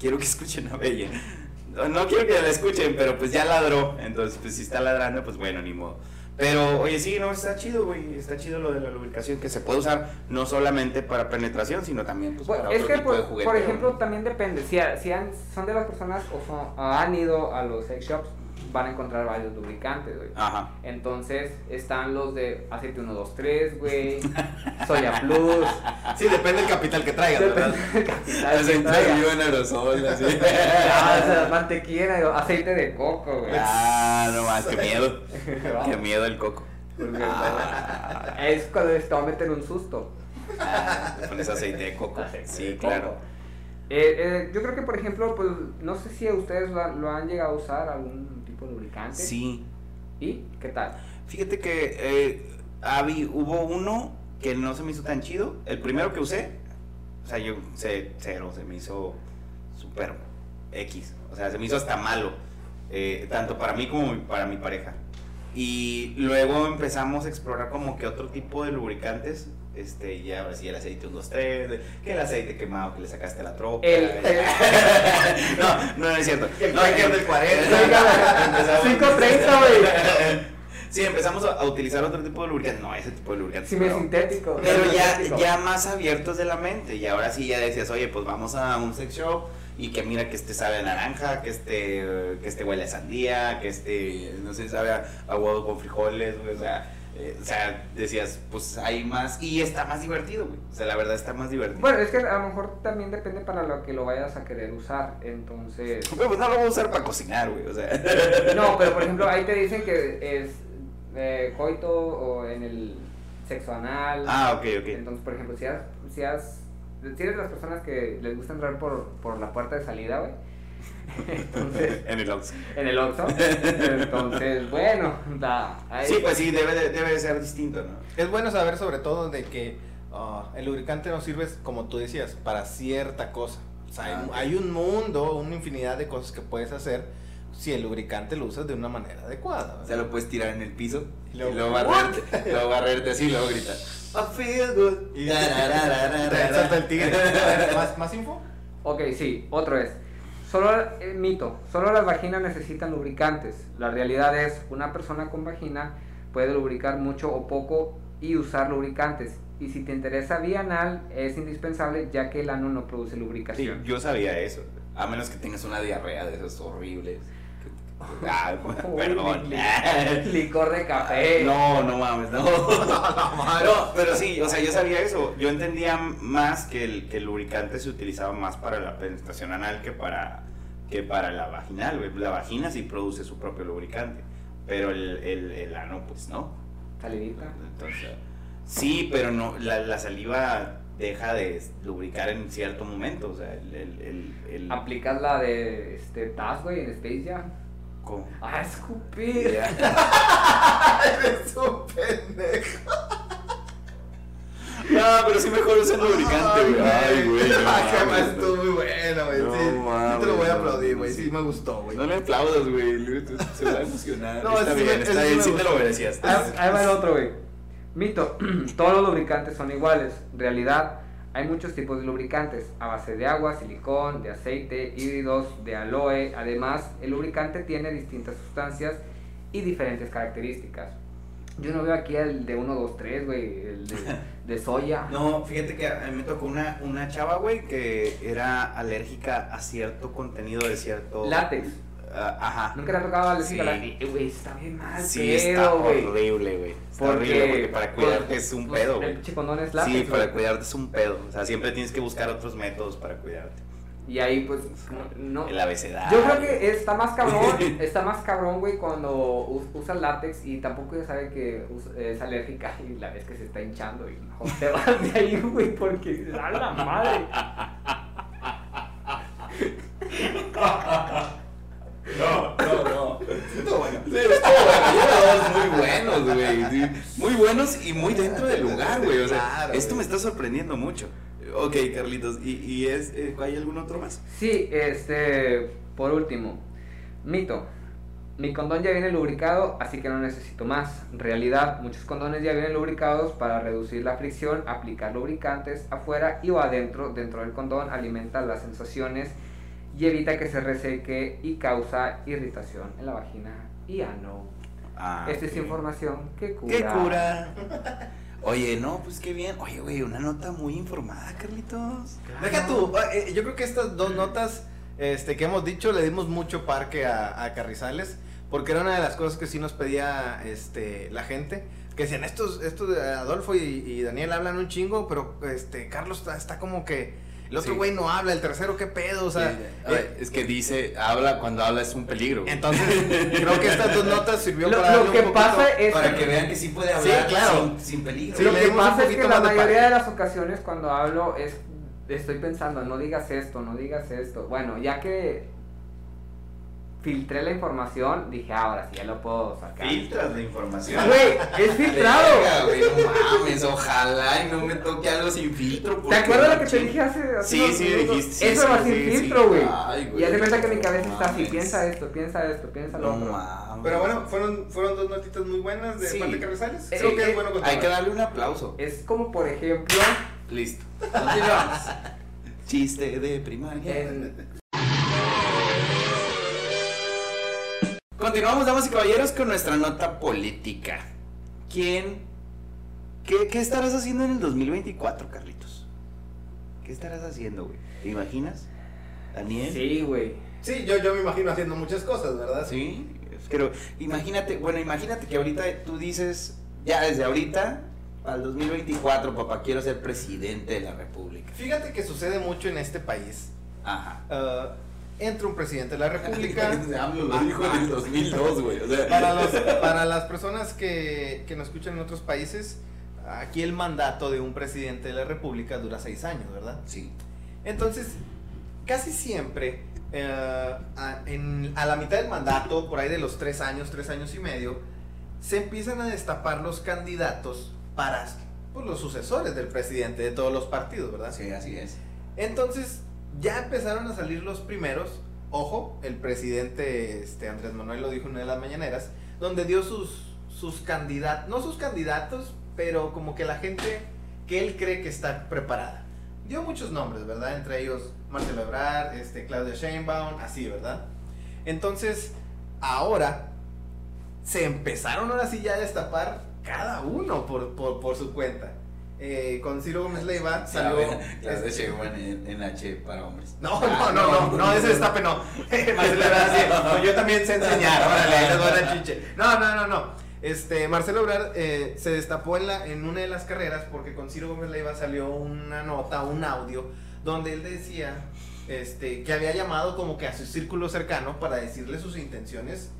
quiero que escuchen a Bella. No, quiero que la escuchen, pero pues ya ladró. Entonces, pues si está ladrando, pues bueno, ni modo. Pero, oye, sí, no, está chido, güey. Está chido lo de la lubricación que se puede usar no solamente para penetración, sino también pues, Bueno, para es otro que, tipo de por, juguete. por ejemplo, también depende. Si, si han- son de las personas o son- o han ido a los sex shops, van a encontrar varios lubricantes, güey. Ajá. Entonces están los de aceite 123, güey, Soya Plus, Sí, depende del capital que traigas, ¿verdad? del capital Aceite traiga. vivo en aerosol, así. Ah, o sea, mantequilla, aceite de coco, güey. ah, no más, qué miedo. Qué miedo el coco. Porque, Ah. bueno, es cuando te va a meter un susto. Ah, pones aceite de coco. Aceite Sí, de claro. coco. Eh, eh, yo creo que, por ejemplo, pues, no sé si ustedes lo, han- lo han llegado a usar, algún tipo de lubricante. Sí. ¿Y qué tal? Fíjate que eh, Abby, hubo uno que no se me hizo tan chido. El primero que usé, O sea, yo sé, cero, se me hizo súper X. O sea, se me hizo hasta malo. eh, tanto para mí como para mi pareja. Y luego empezamos a explorar como que otro tipo de lubricantes. Este, ya ahora sí el aceite 1, 2, 3, que el aceite quemado que le sacaste a la troca. El- el- no, no, no es cierto. El No, Tiger que- del 40. Empezamos- 5.30, güey. Sí, empezamos a utilizar otro tipo de lubricantes. No, ese tipo de lubricantes. Simi pero- sintético. pero ya, sintético. ya más abiertos de la mente. Y ahora sí ya decías, oye, pues vamos a un sex shop y que mira que este sabe a naranja, que este, que este huele a sandía, que este, no sé, sabe a, a huevo con frijoles. O sea, eh, o sea, decías, pues hay más y está más divertido, güey. O sea, la verdad está más divertido. Bueno, es que a lo mejor también depende para lo que lo vayas a querer usar. Entonces. Pues no lo voy a usar para cocinar, güey. O sea. No, pero por ejemplo, ahí te dicen que es eh, coito o en el sexo anal. Ah, ok, ok. Entonces, por ejemplo, si has, si has, si eres de las personas que les gusta entrar por, por la puerta de salida, güey. Entonces, en el Oxxo. en el Oxxo. Entonces, bueno, da. ahí- Sí, pues sí, debe de, debe de ser distinto, ¿no? Es bueno saber sobre todo de que ah, el lubricante no sirve, como tú decías, para cierta cosa. O sea, hay, Ah, ok. hay un mundo, una infinidad de cosas que puedes hacer si el lubricante lo usas de una manera adecuada. O sea, lo puedes tirar en el piso Y y luego, luego, barrerte, luego barrerte así y luego gritar. I feel good. Y salta el tigre. A ver, ¿Más, ¿Más info? Ok, sí, otro es. Solo, eh, mito, solo las vaginas necesitan lubricantes. La realidad es, una persona con vagina puede lubricar mucho o poco y usar lubricantes. Y si te interesa vía anal, es indispensable ya que el ano no produce Sí, lubricación. yo sabía eso. A menos que tengas una diarrea de esos horribles. Ah, perdón. Licor de café. No, no mames, no. No, pero sí, o sea, yo sabía eso. Yo entendía más que el, que el lubricante se utilizaba más para la penetración anal que para, que para la vaginal. güey. La vagina sí produce su propio lubricante, pero el, el, el ano, pues no. Salivita. Entonces, sí, pero no, la, la saliva deja de lubricar en cierto momento. O sea, el. el, el, el- Aplicas la de este, Taz, güey, en Space Jam. ¿Cómo? Ah, escupir. Ya. Eres un pendejo. No, pero sí mejor usa el lubricante, güey. Ay, güey. no Ay, qué mames, más estuvo muy bueno, güey. No sí, sí mames, te lo voy a aplaudir, güey. Sí, sí. me gustó, güey. No le aplaudas, güey. Se va a emocionar. No, está bien, me- está bien. Sí te lo merecías. Ahí, ahí va el otro, güey. Mito. Todos los lubricantes son iguales. Realidad, hay muchos tipos de lubricantes. A base de agua, silicón, de aceite, híbridos, de aloe. Además, el lubricante tiene distintas sustancias y diferentes características. Yo no veo aquí el de 1, 2, 3, güey. El de, de soya. No, fíjate que a mí me tocó una, una chava, güey, que era alérgica a cierto contenido de cierto. Látex. Ah, ajá. Nunca le ha tocado la Sí. Güey, está bien mal. Sí, está pedo, horrible, güey. Está Porque, horrible porque para cuidarte pues, es un pues, pedo, güey. es látex, Sí, para cuidarte es un pedo. O sea, siempre tienes que buscar otros métodos para cuidarte. Y ahí, pues, no. El abecedario. Yo creo que está más cabrón, está más cabrón, güey, cuando us- usa látex y tampoco ya sabe que es alérgica y la vez que se está hinchando y mejor te vas de ahí, güey, porque a la madre. No, no, no. Estuvo bueno. Sí, estuvo bueno. Lleva dos muy buenos, güey. Muy buenos y muy dentro del lugar, güey. O sea, Claro, esto güey. me está sorprendiendo mucho. Ok, Carlitos. ¿Y, y es, eh, hay algún otro más? Sí, este, por último, mito. Mi condón ya viene lubricado, así que no necesito más. Realidad, muchos condones ya vienen lubricados para reducir la fricción, aplicar lubricantes afuera y o adentro, dentro del condón, alimenta las sensaciones y evita que se reseque y causa irritación en la vagina y ano. Ah, Esta es información que cura. ¿Qué cura? Oye, no, pues qué bien. Oye, güey, una nota muy informada, Carlitos. Deja tú, eh, yo creo que estas dos notas este, que hemos dicho le dimos mucho parque a, a Carrizales, porque era una de las cosas que sí nos pedía este, la gente, que decían, estos, estos de Adolfo y, y Daniel hablan un chingo, pero este, Carlos está, está como que, el otro Sí. güey no habla, el tercero, ¿qué pedo? O sea, Sí, eh, es que dice, habla, cuando habla es un peligro. güey. entonces creo que estas dos notas sirvió Lo- para lo darle un que poquito- pasa es- Para que vean que sí puede Sí, hablar claro. sin, sin peligro. Sí, Lo que un pasa es que la de mayoría parque. de las ocasiones cuando hablo es estoy pensando, no digas esto, no digas esto. Bueno, ya que filtré la información, dije, "Ah, ahora sí, ya lo puedo sacar. Filtras la información. Güey, es filtrado. Güey, no mames, ojalá y no me toque algo sin filtro. ¿Te acuerdas lo que te dije hace, hace Sí, unos sí, minutos? dijiste, sí, Eso sí, va sin sí, filtro, güey. Y haz de cuenta que mi no cabeza está así, piensa esto, piensa esto, piensa lo No otro. mames. Pero bueno, fueron, fueron dos notitas muy buenas de Sí. parte de Carrizales. Eh, Creo que es bueno Hay que darle un aplauso. Es como, por ejemplo, Listo. Continuamos. Chiste de primaria. en- Continuamos, damas y caballeros, con nuestra nota política. ¿Quién? ¿Qué, qué estarás haciendo en el 2024, Carlitos? ¿Qué estarás haciendo, güey? ¿Te imaginas? ¿Daniel? Sí, güey. Sí, yo, yo me imagino haciendo muchas cosas, ¿verdad? Sí, pero imagínate, bueno, imagínate que ahorita tú dices, ya desde ahorita, al 2024, papá, quiero ser presidente de la República. Fíjate que sucede mucho en este país. Ajá. Ah, entra un presidente de la República. AMLO lo dijo en el 2002, güey. O sea, para, los- para las personas que, que nos escuchan en otros países, aquí el mandato de un presidente de la República dura seis años, ¿verdad? Sí. Entonces, casi siempre, eh, a, en- a la mitad del mandato, por ahí de los tres años, tres años y medio, se empiezan a destapar los candidatos para pues, los sucesores del presidente de todos los partidos, ¿verdad? Sí, así es. Entonces, ya empezaron a salir los primeros. Ojo, el presidente este, Andrés Manuel lo dijo en una de las mañaneras, donde dio sus, sus candidatos, no sus candidatos, pero como que la gente que él cree que está preparada. Dio muchos nombres, ¿verdad? Entre ellos Marcelo Ebrard, este, Claudia Sheinbaum, así, ¿verdad? Entonces, ahora se empezaron ahora sí ya a destapar cada uno por, por, por su cuenta. Eh, con Ciro Gómez Leiva salió... Las de este, Sheinbaum en, H para hombres. no, no, no, no, no, ese destape no. Yo también sé enseñar, órale, les chiche. No, no, no, no. Este, Marcelo Ebrard eh, se destapó en, la, en una de las carreras porque con Ciro Gómez Leiva salió una nota, un audio, donde él decía este, que había llamado como que a su círculo cercano para decirle sus intenciones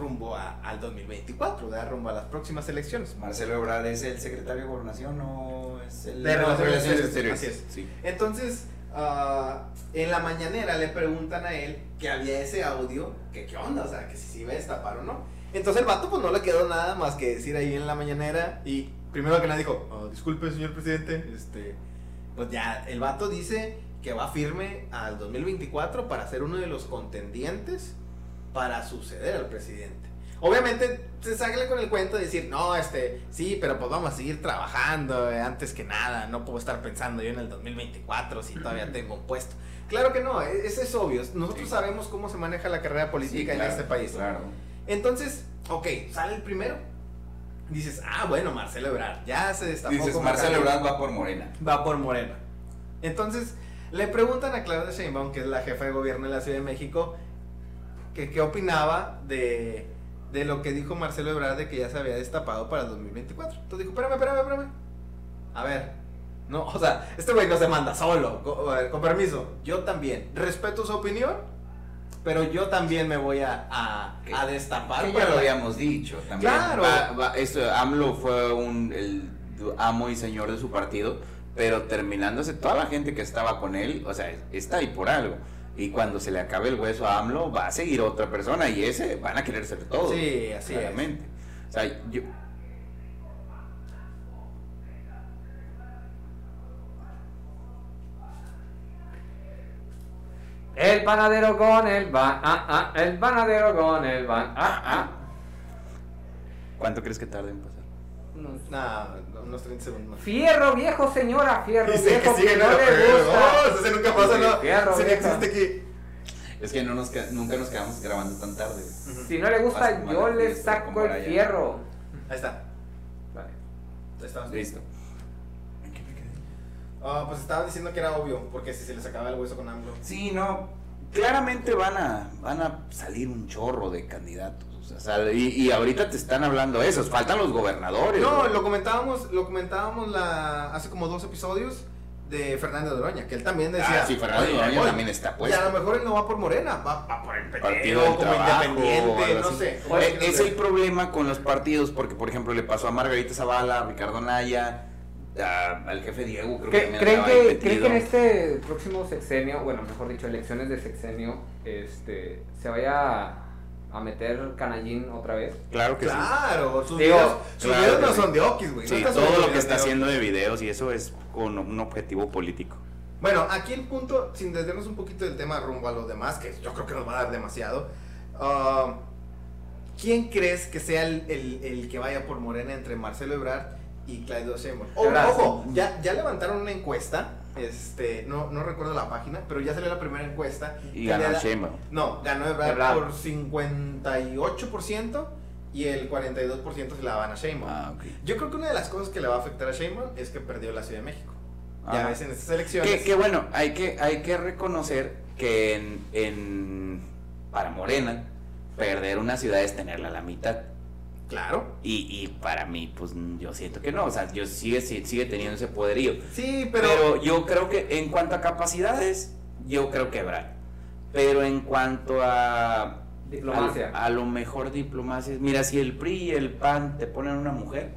rumbo a- al 2024, ¿verdad? rumbo a las próximas elecciones. Marcelo Ebrard es el secretario de Gobernación o es el De Relaciones Exteriores? Así es. Sí. Entonces, ah, en la mañanera le preguntan a él que había ese audio, que qué onda, o sea, que si se iba a destapar o no. Entonces el vato pues no le quedó nada más que decir ahí en la mañanera y primero que nada dijo, "Ah, disculpe señor presidente, este, pues ya, el vato dice que va firme al 2024 para ser uno de los contendientes para suceder al presidente. Obviamente se sale con el cuento de decir, no, este, sí, pero pues vamos a seguir trabajando eh, antes que nada, no puedo estar pensando yo en el 2024 si todavía tengo un puesto. Claro que no, e- eso es obvio, nosotros Sí. sabemos cómo se maneja la carrera política Sí, claro, en este país. Claro. Entonces, ok, sale el primero, dices, ah, bueno, Marcelo Ebrard, ya se destapó Dices, Marcelo Ebrard va por Morena. va por Morena. Entonces, le preguntan a Claudia Sheinbaum, que es la jefa de gobierno de la Ciudad de México, que qué opinaba de, de lo que dijo Marcelo Ebrard de que ya se había destapado para el 2024. Entonces dijo, espérame, espérame, espérame. A ver, no, o sea, este güey no se manda solo, co- a ver, con permiso. Yo también respeto su opinión, pero yo también me voy a, a, a destapar. Que ya lo habíamos dicho también. Claro. Va- va- esto, AMLO fue un, el amo y señor de su partido, pero terminándose toda la gente que estaba con él, o sea, está ahí por algo. Y cuando se le acabe el hueso a AMLO, va a seguir otra persona y ese van a querer ser todos. Sí, así es. claramente. O sea, yo, El panadero con el van, ah, ah, el panadero con el van, ah, ah. ¿cuánto crees que tarde en pasar? No. Nah, unos 30 segundos más. Fierro viejo, señora, fierro Dice viejo, que sigue no no, le gusta. ese nunca pasa, Sí, no. fierro, Ese no vieja. existe aquí. Es que no nos, nunca nos quedamos grabando tan tarde. Si no le gusta, yo le 10, pero saco el fierro. Ahí está. Vale. Ahí estamos. Listo. ¿En qué me quedé? Ah, pues estaba diciendo que era obvio, porque si se les acaba el hueso con AMLO. Sí, no. Claramente van a, van a salir un chorro de candidatos. O sea, sal- y, y ahorita te están hablando esos. Faltan los gobernadores. No, güey. lo comentábamos, lo comentábamos la, hace como dos episodios de Fernando de Oroña, que él también decía. Ah, sí, Fernando también está Y a puesto. lo mejor él no va por Morena, va, va por el PT, Partido del como Trabajo, independiente, no sé. Oye, Oye, es el problema con los partidos, porque por ejemplo le pasó a Margarita Zavala, a Ricardo Naya, a- al jefe Diego, creo que ¿Cre- también ¿Creen que, ¿Creen que en este próximo sexenio, bueno, mejor dicho, elecciones de sexenio, este, se vaya a, meter canallín otra vez? Claro que Claro, sus Digo, videos, sus claro videos no sí. son de Okis, güey. sí. no Sí, todo lo que está de haciendo de videos y eso es con un objetivo político. Bueno, aquí el punto, sin desviarnos un poquito del tema rumbo a los demás, que yo creo que nos va a dar demasiado. ah, ¿Quién crees que sea el, el- el que vaya por Morena entre Marcelo Ebrard y Claudio Sheinbaum? Ojo, ya, ya levantaron una encuesta, este, no, no recuerdo la página, pero ya salió la primera encuesta. Y ganó da- Sheinbaum. No, ganó Ebrard, Ebrard. por 58% y el 42% se la van a Sheinbaum. Ah, ok. Yo creo que una de las cosas que le va a afectar a Sheinbaum es que perdió la Ciudad de México. Ya Ajá. ves en estas elecciones. Que, que bueno, hay que, hay que reconocer que en, en- para Morena, perder una ciudad es tenerla a la mitad. Claro. Y, y para mí, pues yo siento que no. O sea, yo sigue, sigue teniendo ese poderío. Sí, Pero, pero, yo creo que en cuanto a capacidades, yo creo que Ebrard. Pero en cuanto a. Diplomacia. A, a lo mejor diplomacia. Mira, si el PRI y el PAN te ponen una mujer,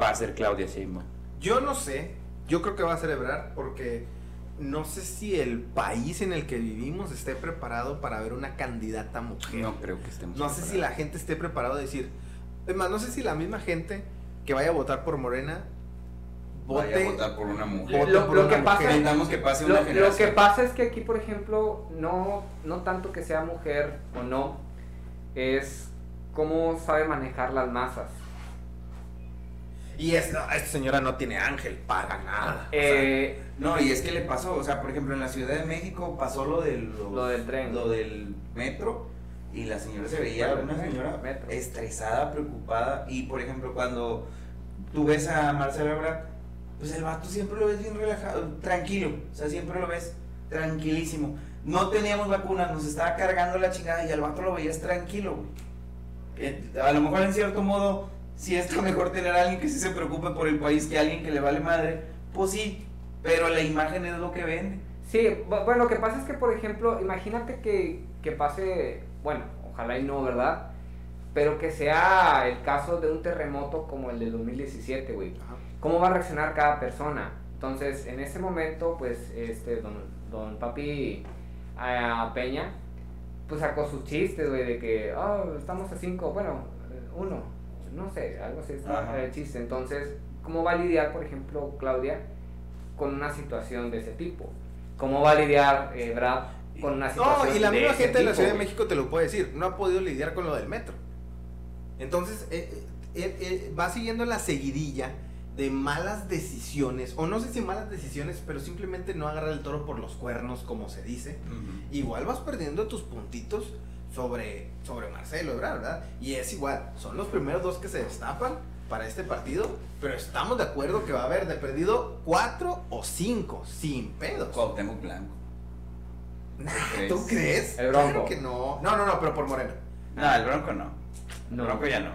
va a ser Claudia Sheinbaum. yo no sé. Yo creo que va a celebrar porque no sé si el país en el que vivimos esté preparado para ver una candidata mujer. No creo que estemos. No sé si la gente esté preparado a decir. Es más, no sé si la misma gente que vaya a votar por Morena vote. Vaya a votar por una mujer. vote Lo- por lo una que pasa- mujer. Que pase una Lo, lo generación. que pasa es que aquí, por ejemplo, no, no tanto que sea mujer o no, es cómo sabe manejar las masas. Y es, no, esta señora no tiene ángel para nada. Eh, No, y es que le pasó, o sea, por ejemplo, en la Ciudad de México pasó lo del, los- Lo del tren. lo del metro, y la señora se veía una señora metro. estresada, preocupada, y por ejemplo, cuando tú ves a Marcelo Ebrard, pues el vato siempre lo ves bien relajado, tranquilo, o sea, siempre lo ves tranquilísimo. No teníamos vacunas, nos estaba cargando la chingada y al vato lo veías tranquilo, güey. Eh, A lo mejor en cierto modo sí está mejor tener a alguien que sí se preocupe por el país que alguien que le vale madre. Pues sí, pero la imagen es lo que vende. sí, bu- bueno, lo que pasa es que, por ejemplo, imagínate que, que pase, bueno, ojalá y no, ¿verdad? Pero que sea el caso de un terremoto como el del 2017, güey. Ajá. cómo va a reaccionar cada persona. Entonces, en ese momento, pues, este, don, don Papi ah, Peña, pues sacó sus chistes, güey, de que, oh, estamos a cinco, bueno, uno, no sé, algo así, el chiste. Entonces, ¿cómo va a lidiar, por ejemplo, Claudia, con una situación de ese tipo? ¿Cómo va a lidiar eh, Brad con una situación No, y la de misma ese gente de la tipo, Ciudad de? México te lo puede decir, no ha podido lidiar con lo del metro. Entonces, eh, eh, va siguiendo la seguidilla de malas decisiones, o no sé si malas decisiones, pero simplemente no agarra el toro por los cuernos, como se dice. Igual vas perdiendo tus puntitos sobre, sobre Marcelo, ¿verdad? Y es igual, son los primeros dos que se destapan para este partido, pero estamos de acuerdo que va a haber de perdido cuatro o cinco, sin pedos. Cuauhtémoc Blanco. Nah, crees? ¿Tú crees? El Bronco. Claro que no. No, no, no, pero por Morena. No, el Bronco no. No. Bronco ya no.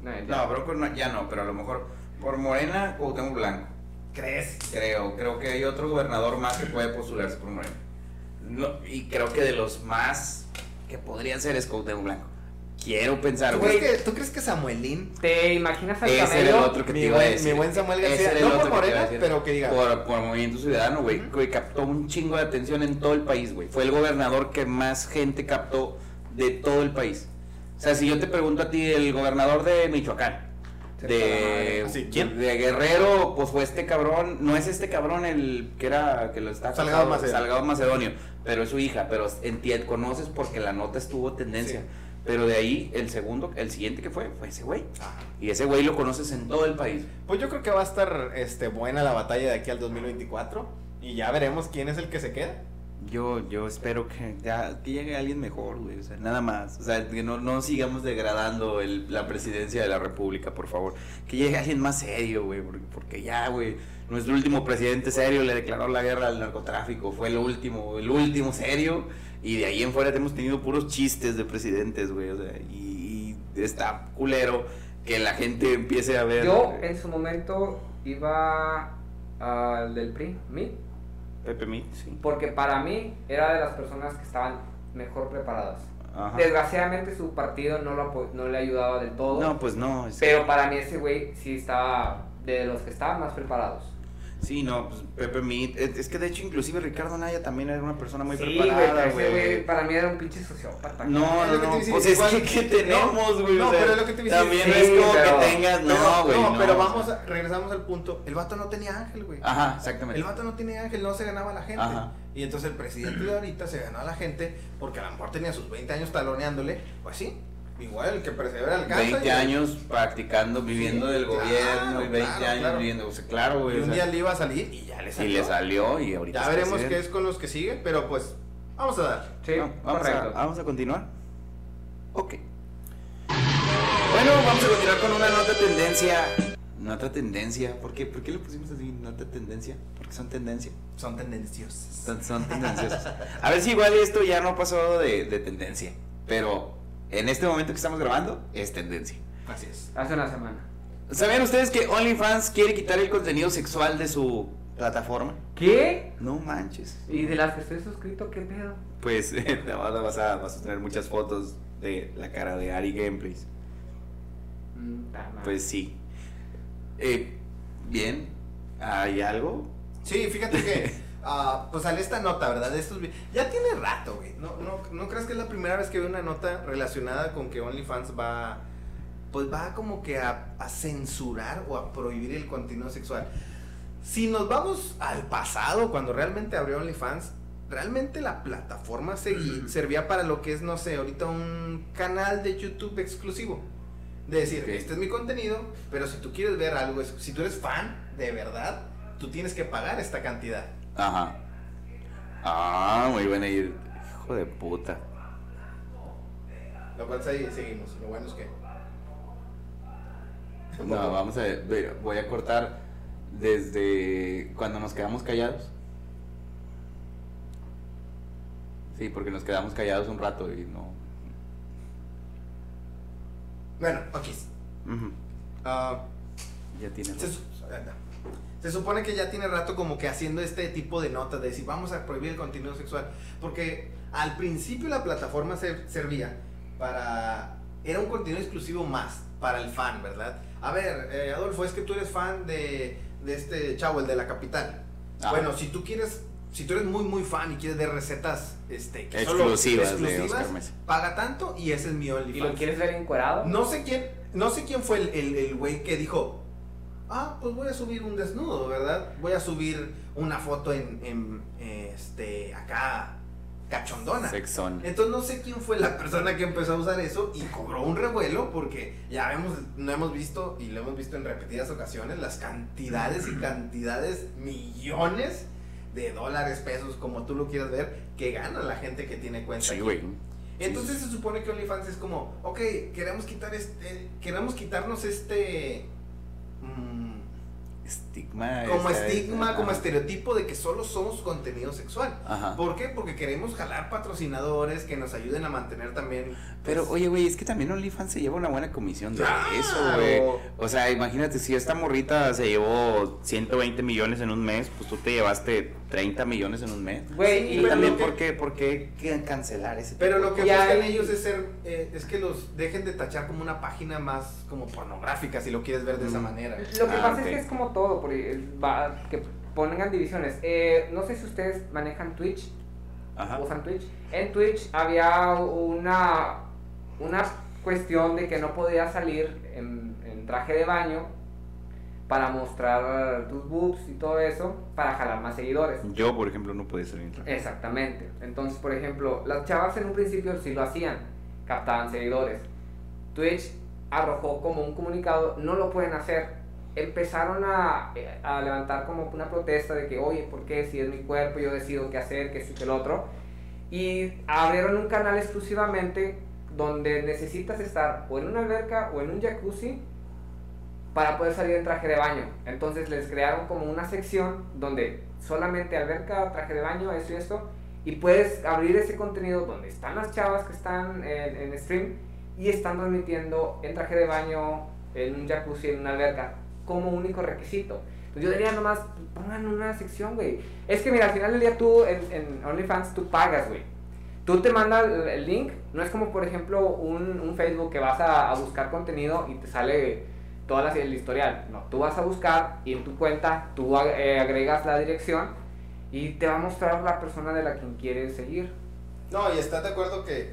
No, ya. No, Bronco no, ya no, pero a lo mejor por Morena, Cuauhtémoc Blanco. ¿Crees? Creo, creo que hay otro gobernador más que puede postularse por Morena. No, y creo que de los más que podrían ser es Cuauhtémoc Blanco. Quiero pensar, ¿Tú güey. crees, que, ¿Tú crees que Samuelín, ¿Te imaginas al Ese era el otro que mi te iba a decir. mi buen Samuel Ese García, era el no por otro Morena, pero que diga, Por, por Movimiento Ciudadano, güey, que captó un chingo de atención en todo el país, güey. Fue el gobernador que más gente captó de todo el país. O sea, si yo te pregunto a ti, el gobernador de Michoacán, de, Así, ¿quién? de Guerrero, pues fue este cabrón, no es este cabrón el que era, que lo está Salgado Macedonio. Salgado Macedonio, pero es su hija, pero entiendes, conoces porque la nota estuvo tendencia. Sí. Pero de ahí, el segundo, el siguiente que fue, fue ese güey. Y ese güey lo conoces en todo el país. Pues yo creo que va a estar este, buena la batalla de aquí al 2024 y ya veremos quién es el que se queda. Yo, yo espero que, ya, que llegue alguien mejor, güey. O sea, nada más. O sea, que no, no sigamos degradando el- la presidencia de la República, por favor. Que llegue alguien más serio, güey. Porque, porque ya, güey. Nuestro último presidente serio le declaró la guerra al narcotráfico. Fue el último, el último serio. Y de ahí en fuera hemos tenido puros chistes de presidentes, güey. O sea, y, y está culero que la gente empiece a ver. Yo en su momento iba al del PRI, mí, Pepe Mit, sí. porque para mí era de las personas que estaban mejor preparadas. Ajá. Desgraciadamente su partido no, lo no le ayudaba del todo, No, pues no. es- pero para mí ese güey sí estaba de los que estaban más preparados. Sí, no, pues Pepe Meat. Es que de hecho, inclusive Ricardo Naya también era una persona muy sí, preparada, güey, para mí era un pinche sociópata. No, no, no. Pues es que, igual- ¿qué tenemos, güey? No, O sea, pero es lo que te decir. También Sí, no es como pero- que tengas. Pero- No, güey. no, no, pero vamos, a- regresamos al punto. El vato no tenía ángel, güey. Ajá, exactamente. El vato no tenía ángel, no se ganaba a la gente. Ajá. Y entonces el presidente de ahorita se ganó a la gente porque a lo mejor tenía sus 20 años taloneándole. Pues sí, igual el que persevera alcanza. 20 y- años practicando, viviendo Sí, del claro, gobierno y 20 claro, años claro. viviendo. O sea, claro, Y güey. o un sea, día le iba a salir y ya le y salió. le salió y ahorita Ya veremos qué es con los que siguen, pero pues vamos a dar. Sí, No, vamos, a, correcto. vamos a continuar. Ok. Bueno, vamos a continuar con una nota tendencia. Nota tendencia. ¿Por qué? ¿Por qué le pusimos así nota tendencia? Porque son tendencia. Son tendenciosas. Son, son tendenciosas. A ver si igual esto ya no pasó de, de tendencia. Pero en este momento que estamos grabando es tendencia. Así es. Hace una semana. ¿Sabían ustedes que OnlyFans quiere quitar el contenido sexual de su plataforma? ¿Qué? No manches. ¿Y de las que estoy suscrito, qué pedo? Pues nada más vas a, vas a tener muchas fotos de la cara de Ari Gameplays. Mm. Pues sí. Eh, bien, ¿hay algo? Sí, fíjate que, ah, pues sale esta nota, ¿verdad? De estos ya tiene rato, güey. No, no, no creas que es la primera vez que veo una nota relacionada con que OnlyFans va, pues va como que a, a censurar o a prohibir el contenido sexual. Si nos vamos al pasado, cuando realmente abrió OnlyFans, realmente la plataforma segui- servía para lo que es, no sé, ahorita un canal de YouTube exclusivo. De decir, Ok. este es mi contenido, pero si tú quieres ver algo, si tú eres fan, de verdad, tú tienes que pagar esta cantidad. Ajá. Ah, muy buena idea. Hijo de puta. Lo cual seguimos. Lo bueno es que. No, vamos a ver. ve, Voy a cortar desde cuando nos quedamos callados. Sí, porque nos quedamos callados un rato y no. Bueno, ok. Ujú. Ah, Ya tiene. se, se supone que ya tiene rato como que haciendo este tipo de notas de decir vamos a prohibir el contenido sexual. Porque al principio la plataforma se servía para. Era un contenido exclusivo más para el fan, ¿verdad? A ver, eh, Adolfo, es que tú eres fan de, de este chavo, el de la capital. Ah. Bueno, si tú quieres, si tú eres muy muy fan y quieres ver recetas este, que solo- Exclusivas de exclusivas, paga tanto y ese es mi ¿Y OnlyFans. lo quieres ver encuerado? No sé quién, no sé quién fue el, el, el güey que dijo, ah, pues voy a subir un desnudo, ¿verdad? Voy a subir una foto en, en este, acá, cachondona. Sexón. Entonces no sé quién fue la persona que empezó a usar eso y cobró un revuelo porque ya vemos, no hemos visto y lo hemos visto en repetidas ocasiones las cantidades y cantidades, millones de dólares, pesos, como tú lo quieras ver, que gana la gente que tiene cuenta. Sí, güey. Entonces se supone que OnlyFans es como, ok, queremos quitar este, queremos quitarnos este, mm, Estigma. como estigma, como estereotipo de que solo somos contenido sexual. Ajá. ¿Por qué? Porque queremos jalar patrocinadores que nos ayuden a mantener también. pues, Pero, oye, güey, es que también OnlyFans se lleva una buena comisión de Claro. eso, güey. O sea, imagínate, si esta morrita se llevó 120 millones en un mes, pues tú te llevaste 30 millones en un mes. Güey, Sí, y también, ¿por qué, por qué quieren cancelar ese Pero tipo lo que buscan ellos es ser, eh, es que los dejen de tachar como una página más como pornográfica, si lo quieres ver de esa Mm. manera. Lo que Ah, pasa es que es como todo, porque va, que pongan divisiones. Eh, no sé si ustedes manejan Twitch, Ajá. usan Twitch. En Twitch había una, una cuestión de que no podías salir en, en traje de baño para mostrar tus boobs y todo eso para jalar más seguidores. Yo, por ejemplo, no podía en traje. Exactamente. Entonces, por ejemplo, las chavas en un principio sí lo hacían, captaban seguidores. Twitch arrojó como un comunicado, no lo pueden hacer. Empezaron a, eh, a levantar como una protesta de que, oye, ¿por qué? Si es mi cuerpo, yo decido qué hacer, qué sí, que el otro. Y abrieron un canal exclusivamente donde necesitas estar o en una alberca o en un jacuzzi para poder salir en traje de baño. Entonces les crearon como una sección donde solamente alberca, traje de baño, eso y esto. Y puedes abrir ese contenido donde están las chavas que están en, en stream y están transmitiendo en traje de baño, en un jacuzzi, en una alberca, como único requisito. Yo diría nomás, pongan una sección, güey. Es que mira, al final del día tú en, en OnlyFans tú pagas, güey. Tú te mandas el, link, no es como por ejemplo un, Facebook que vas a buscar contenido y te sale toda la, el historial. No, tú vas a buscar y en tu cuenta tú ag- eh, agregas la dirección y te va a mostrar la persona de la quien quieres seguir. No, y estás de acuerdo que,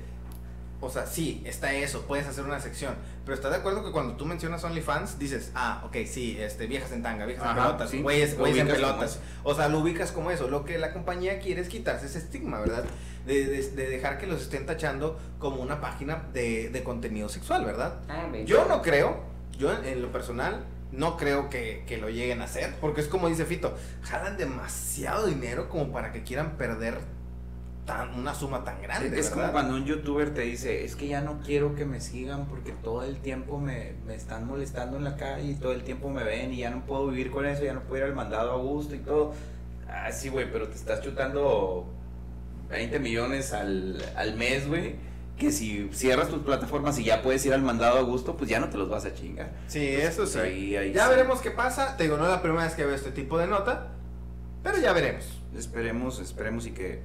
o sea, sí, está eso, puedes hacer una sección, pero estás de acuerdo que cuando tú mencionas OnlyFans, dices, ah, ok, sí, este, viejas en tanga, viejas en Ajá, pelotas, sí, güeyes, güeyes en pelotas. O sea, lo ubicas como eso. Lo que la compañía quiere es quitarse ese estigma, ¿verdad? De, de- de dejar que los estén tachando como una página de, de contenido sexual, ¿verdad? Yo no creo, yo en, en lo personal, no creo que, que lo lleguen a hacer, porque es como dice Fito, jalan demasiado dinero como para que quieran perder tan, una suma tan grande. Es como ¿verdad? cuando un youtuber te dice, es que ya no quiero que me sigan porque todo el tiempo me, me están molestando en la calle y todo el tiempo me ven y ya no puedo vivir con eso, ya no puedo ir al mandado a gusto y todo. Ah, sí, güey, pero te estás chutando 20 millones al, al mes, güey. Que si cierras tus plataformas y ya puedes ir al mandado a gusto, pues ya no te los vas a chingar. Sí, eso sí. Pues ahí- ahí ya sí. veremos qué pasa. Te digo, no es la primera vez que veo este tipo de nota, pero ya veremos. Esperemos, esperemos y que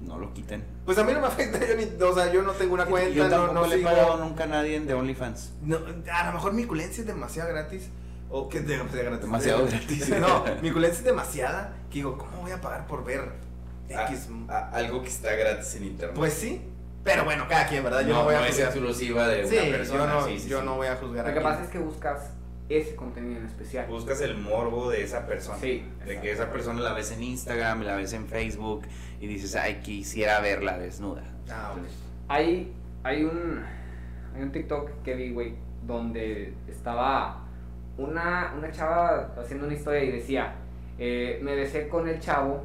no lo quiten. Pues a mí no me afecta, yo, ni, o sea, yo no tengo una cuenta, Yo no, tampoco no le he sigo. pagado nunca a nadie de OnlyFans. No, a lo mejor mi culencia es demasiado gratis. O que de, de gratis. Demasiado gratis. No, mi culencia es demasiada. Que digo, ¿cómo voy a pagar por ver X? Ah, algo que está gratis en internet. Pues sí. Pero bueno, cada quien, ¿verdad? Yo no, no, voy no a es juzgar. exclusiva de Sí, una persona. yo no, sí, sí, yo sí. no voy a juzgar. Lo que pasa es que buscas ese contenido en especial. Buscas el morbo de esa persona. Sí, De que esa persona la ves en Instagram, la ves en Facebook y dices, ay, quisiera verla desnuda. Ah, ok. Hay, hay un hay un TikTok que vi, güey, donde estaba una, una chava haciendo una historia y decía, eh, me besé con el chavo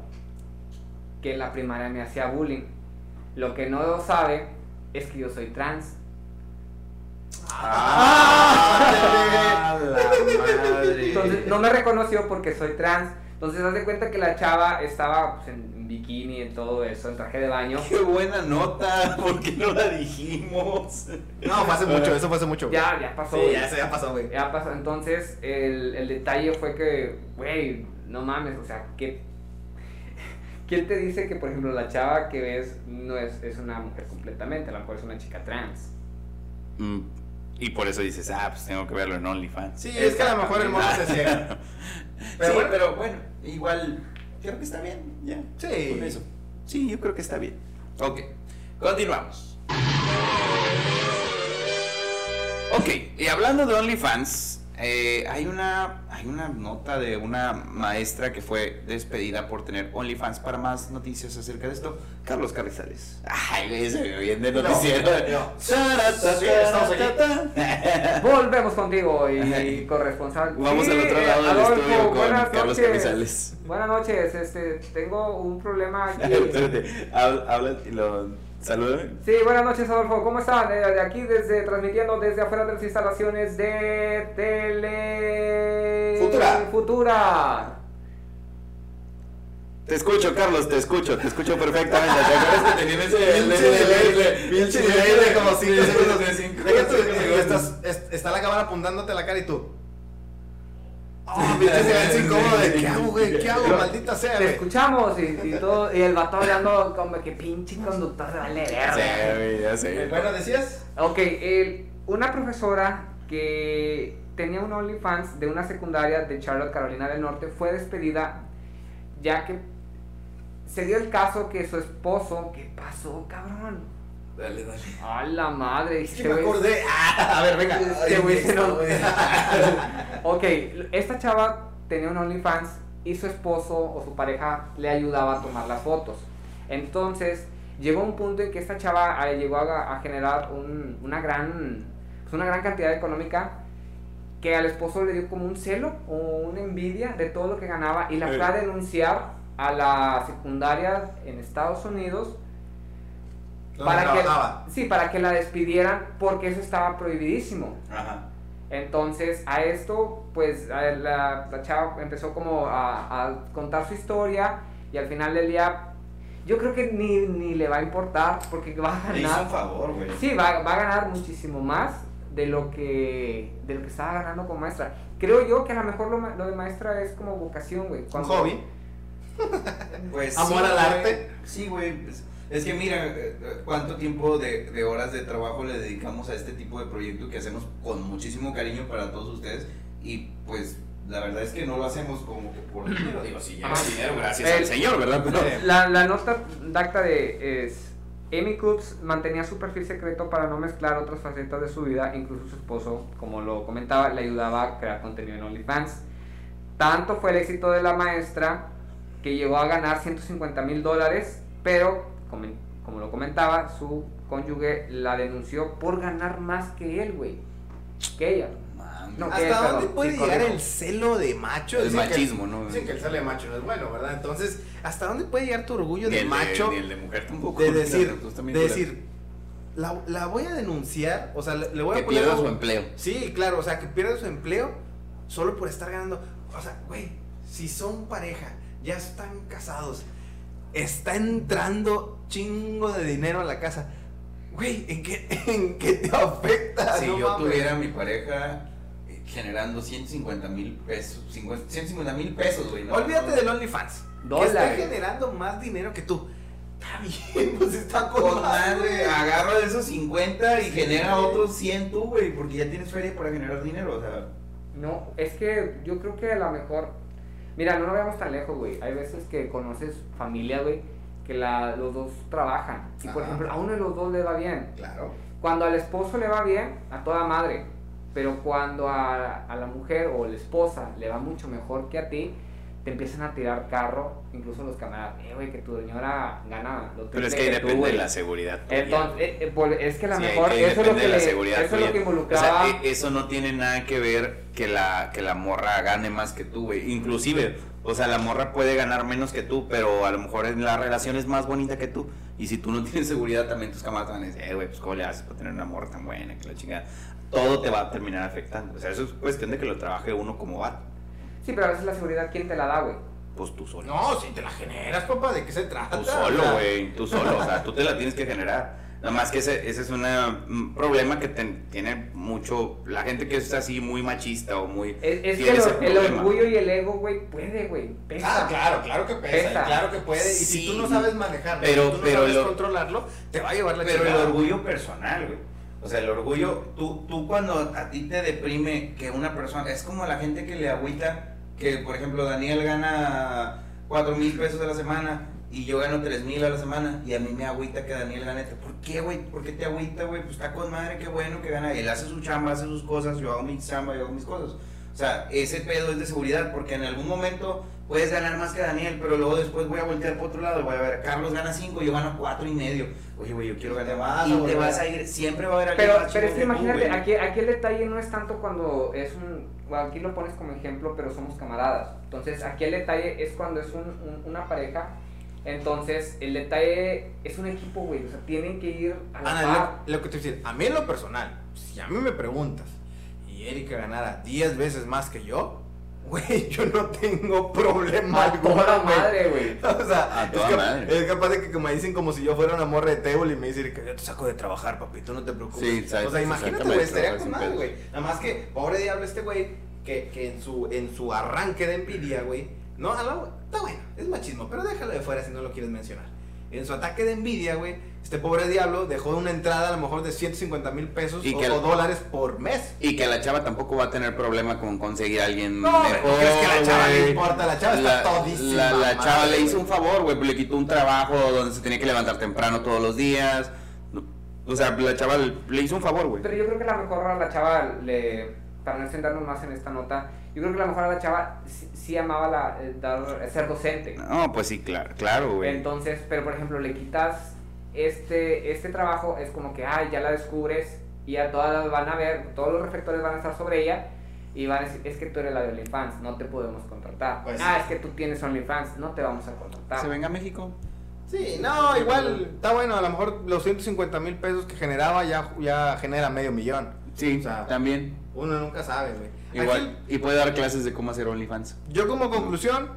que en la primaria me hacía bullying. Lo que no sabe es que yo soy trans. ¡Ah! la madre! Entonces no me reconoció porque soy trans. Entonces haz de cuenta que la chava estaba pues, en bikini, en todo eso, en traje de baño. ¡Qué buena nota! ¿Por qué no la dijimos? No, fue hace mucho, eso fue hace mucho. Ya, ya pasó. Sí, ya, eso ya pasó, güey. Ya pasó. Entonces, el, el detalle fue que, güey, no mames, o sea, ¿qué, ¿quién te dice que, por ejemplo, la chava que ves no es, es una mujer completamente? A lo mejor es una chica trans. Mm, y por eso dices, ah, pues tengo que verlo en OnlyFans. Sí, es que a lo mejor el mono se ciega. Pero, sí, bueno. pero bueno, igual, creo que está bien, ya. Sí. Con eso. Sí, yo creo que está bien. Ok, continuamos. Ok, y hablando de OnlyFans, eh, hay, una, hay una nota de una maestra que fue despedida por tener OnlyFans. Para más noticias acerca de esto, Carlos Carrizales. Ay, güey, se ve bien de No, noticiero. no. Sí, estamos Volvemos contigo y, corresponsal. Vamos Sí, al otro lado del Adolfo, estudio con Carlos noches. Carrizales. Buenas noches, este, tengo un problema aquí. Habla, habla y lo salúdame. Sí, buenas noches Adolfo, ¿cómo están? Eh, de aquí desde transmitiendo desde afuera de las instalaciones de Tele Futura. Futura. Te escucho, Carlos, te escucho, te escucho perfectamente. ¿Te acuerdas que tenían ese delay, de como cinco segundos. de cinco Deja tú, segundos. estás- es- está la cámara apuntándote a la cara y tú. Oh, pinche silencio incómodo de ¿qué hago, güey? ¿Qué hago? Maldita sea, Te escuchamos y, y todo y el vato hablando como que pinche conductor de vale verga. Sí, güey, ya sé. Bueno, decías. Ok, el- una profesora que tenía un OnlyFans de una secundaria de Charlotte, Carolina del Norte, fue despedida ya que se dio el caso que su esposo, ¿qué pasó, cabrón? Dale, dale. A la madre. Este me acordé. Ah, a ver, venga. Este güey se nos-. Ok, esta chava tenía un OnlyFans y su esposo o su pareja le ayudaba a tomar las fotos. Entonces, llegó un punto en que esta chava eh, llegó a, a generar un- una, gran, pues, una gran cantidad económica que al esposo le dio como un celo o una envidia de todo lo que ganaba y la fue a denunciar a la secundaria en Estados Unidos ¿Dónde para que, sí, para que la despidieran porque eso estaba prohibidísimo. Ajá. Entonces a esto, pues a la, la chava empezó como a, a contar su historia y al final del día yo creo que ni, ni le va a importar porque va a Le hizo un ganar. favor, güey. Sí, va, va a ganar muchísimo más de lo que de lo que estaba ganando como maestra. Creo yo que a lo mejor lo, ma- lo de maestra es como vocación, güey. Un Cuando- hobby. Pues Amor sí, al güey. arte. Sí, güey. pues, Es que mira, eh, eh, cuánto tiempo de, de horas de trabajo le dedicamos a este tipo de proyecto que hacemos con muchísimo cariño para todos ustedes y pues la verdad es que no lo hacemos como que por dinero, digo, si llega Ajá. dinero, gracias El- al Señor, ¿verdad? Pero, La, la nota dacta de es Amy Coops mantenía su perfil secreto para no mezclar otras facetas de su vida, incluso su esposo, como lo comentaba, le ayudaba a crear contenido en OnlyFans. Tanto fue el éxito de la maestra que llegó a ganar 150 mil dólares, pero como, como lo comentaba, su cónyuge la denunció por ganar más que él, güey. Que ella. No, que- ¿Hasta perdón, dónde puede llegar el celo de macho? El que- machismo, ¿no? Dicen que el celo de macho no es bueno, ¿verdad? Entonces, ¿hasta dónde puede llegar tu orgullo Ni de macho? ni el de mujer tampoco. de decir, también, de decir, la, la voy a denunciar, o sea, le, voy que a poner... pierda algo- su empleo. Sí, claro, o sea, que pierda su empleo solo por estar ganando. O sea, güey, si son pareja, ya están casados, está entrando chingo de dinero a la casa. Güey, ¿en qué, en qué te afecta? Si No yo mames. tuviera mi pareja eh, generando 150 mil pesos, 50 150 mil pesos, güey. no, Olvídate no. del OnlyFans. Que está generando más dinero que tú. Está bien, pues está con, Con madre. madre, agarra de esos 50 y genera otros 100 tú, güey, porque ya tienes feria para generar dinero, o sea. No, es que yo creo que a lo mejor. Mira, no nos vayamos tan lejos, güey. Hay veces que conoces familia, güey, que la, los dos trabajan. Y por ejemplo, a uno de los dos le va bien. Claro. Cuando al esposo le va bien, a toda madre. Pero cuando a, a la mujer o la esposa le va mucho mejor que a ti, te empiezan a tirar carro, incluso los camaradas. Eh, güey, que tu señora gana lo Pero es que ahí tú, depende de güey". la seguridad. Entonces, eh, eh, es que a lo Sí, mejor ahí eso es lo que, la le- eso es lo tuya. que O involucraba. sea, e- eso no tiene nada que ver que la, que la morra gane más que tú, güey. Inclusive, o sea, la morra puede ganar menos que tú, pero a lo mejor en la relación es más bonita que tú. Y si tú no tienes seguridad, también tus camaradas van a decir, eh, güey, pues cómo le haces para tener una morra tan buena, que la chingada. Todo te va a terminar afectando. O sea, eso es cuestión de que lo trabaje uno como va. Sí, pero a veces la seguridad, ¿quién te la da, güey? Pues tú solo. No, si te la generas, papá, ¿de qué se trata? Tú solo, güey, tú solo, o sea, tú te la tienes que generar. Nada más que ese, ese es una- un problema que ten- tiene mucho la gente que es así muy machista o muy... Es, es que el, orgullo y el ego, güey, puede, güey. Pesa. Ah, claro, claro que pesa, claro que puede. Y si tú no sabes manejarlo, Pero- si tú no pero sabes lo- controlarlo, te va a llevar la Pero el orgullo personal, güey. O sea, el orgullo, tú, tú cuando a ti te deprime que una persona, es como la gente que le agüita, que por ejemplo Daniel gana 4 mil pesos a la semana y yo gano 3 mil a la semana y a mí me agüita que Daniel gane. ¿Por qué, güey? ¿Por qué te agüita, güey? Pues está con madre, qué bueno que gana. Él hace su chamba, hace sus cosas, yo hago mi chamba, yo hago mis cosas. O sea, ese pedo es de seguridad porque en algún momento puedes ganar más que Daniel, pero luego después voy a voltear por otro lado, voy a ver, Carlos gana 5, yo gano 4 y medio. Oye, güey, yo quiero ganar más. a Y te vas a- ir, siempre va a haber alguien Pero, más pero es que tú, imagínate, aquí, aquí el detalle no es tanto cuando es un. bueno, aquí lo pones como ejemplo, pero somos camaradas. Entonces, aquí el detalle es cuando es un, un- una pareja. Entonces, el detalle es un equipo, güey. O sea, tienen que ir a la Ana, par. lo, lo que te voy a decir, a mí en lo personal, si a mí me preguntas y Erika ganara 10 veces más que yo, güey, yo no tengo problema A alguno, toda güey. madre, güey. O sea, A es, toda cap- madre. es capaz de que, me dicen como si yo fuera una morra de table y me dicen que yo te saco de trabajar, papi, tú no te preocupes. Sí, o sea, imagínate, güey, estaría con madre, güey. Nada más que, pobre diablo este güey, que, que en, su, en su arranque de envidia, güey, no, la- está bueno, es machismo, pero déjalo de fuera si no lo quieres mencionar. En su ataque de envidia, güey, este pobre diablo dejó una entrada a lo mejor de 150 mil pesos Y o, que- dólares por mes. Y que la chava tampoco va a tener problema con conseguir a alguien No, mejor. ¿tú crees que la chava le importa? La chava está La- todísima La, la madre, chava le hizo un favor, güey, pues le quitó un trabajo donde se tenía que levantar temprano todos los días. O sea, la chava le, le hizo un favor, güey. Pero yo creo que a lo mejor a la chava le. Para no extendernos más en esta nota, yo creo que a lo mejor a la chava sí, sí amaba la, eh, dar, ser docente. No, pues sí, claro, claro, güey. Entonces, pero por ejemplo, le quitas este, este trabajo, es como que, ay, ya la descubres y ya todas las van a ver, todos los reflectores van a estar sobre ella y van a decir, es que tú eres la de OnlyFans, no te podemos contratar. Pues ah, es que tú tienes OnlyFans, no te vamos a contratar. ¿Se venga a México? Sí, no, igual está bueno, a lo mejor los 150 mil pesos que generaba ya, ya genera medio millón. Sí, O sea, también. Uno nunca sabe, güey. Igual. Y puede dar clases de cómo hacer OnlyFans. Yo como conclusión,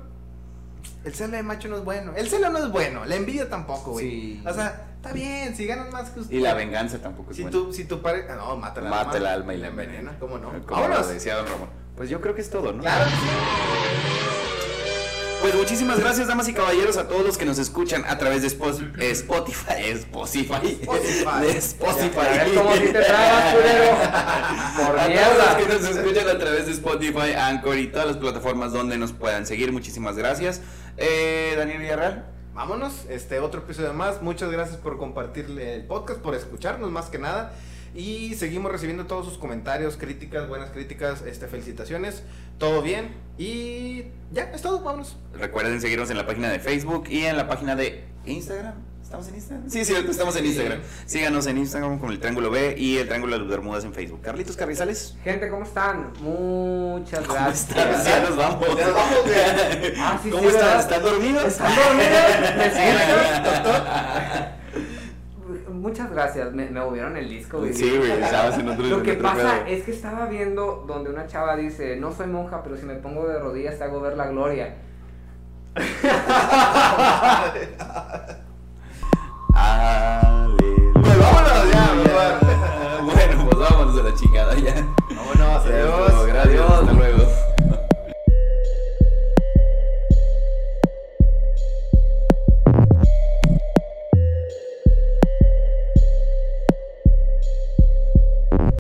el celo de macho no es bueno. El celo no es bueno, la envidia tampoco, güey. Sí. O sea, está bien, si ganan más que usted. Y la venganza tampoco es Si buena. tu, si tu pareja... No, mata el Mata alma. el alma y la envenena. ¿cómo no? Como lo decía Don Ramón. Pues yo creo que es todo, ¿no? Claro. Pues muchísimas gracias, damas y caballeros, a todos los que nos escuchan a través de Spotify. Spotify. Spotify. De Spotify. Cómo si te trabas. Por A todos los que nos escuchan a través de Spotify, Anchor y todas las plataformas donde nos puedan seguir, muchísimas gracias. Eh, Daniel Villarreal. Vámonos, este otro episodio más. Muchas gracias por compartir el podcast, por escucharnos más que nada. Y seguimos recibiendo todos sus comentarios, críticas, buenas críticas, este, felicitaciones. Todo bien. Y ya, es todo, vámonos. Recuerden seguirnos en la página de Facebook y en la página de Instagram. ¿Estamos en Instagram? Sí, cierto, estamos en. Instagram. Síganos en Instagram con el Triángulo B y el Triángulo de las Bermudas en Facebook. Carlitos Carrizales. Gente, ¿cómo están? Muchas ¿Cómo gracias. están? Ya nos vamos. Ya nos vamos, güey. Ah, sí, ¿Cómo sí, están? ¿Están dormidos? ¿Están dormidos? ¿Me siento? Muchas gracias, me, me movieron el disco, güey. Sí, güey, estabas en otro Lo que otro pasa pedo. es que estaba viendo donde una chava dice, no soy monja, pero si me pongo de rodillas te hago ver la gloria. Pues vámonos ya, Bueno, pues vámonos a la chingada ya. Vámonos, adiós. Gracias, hasta luego.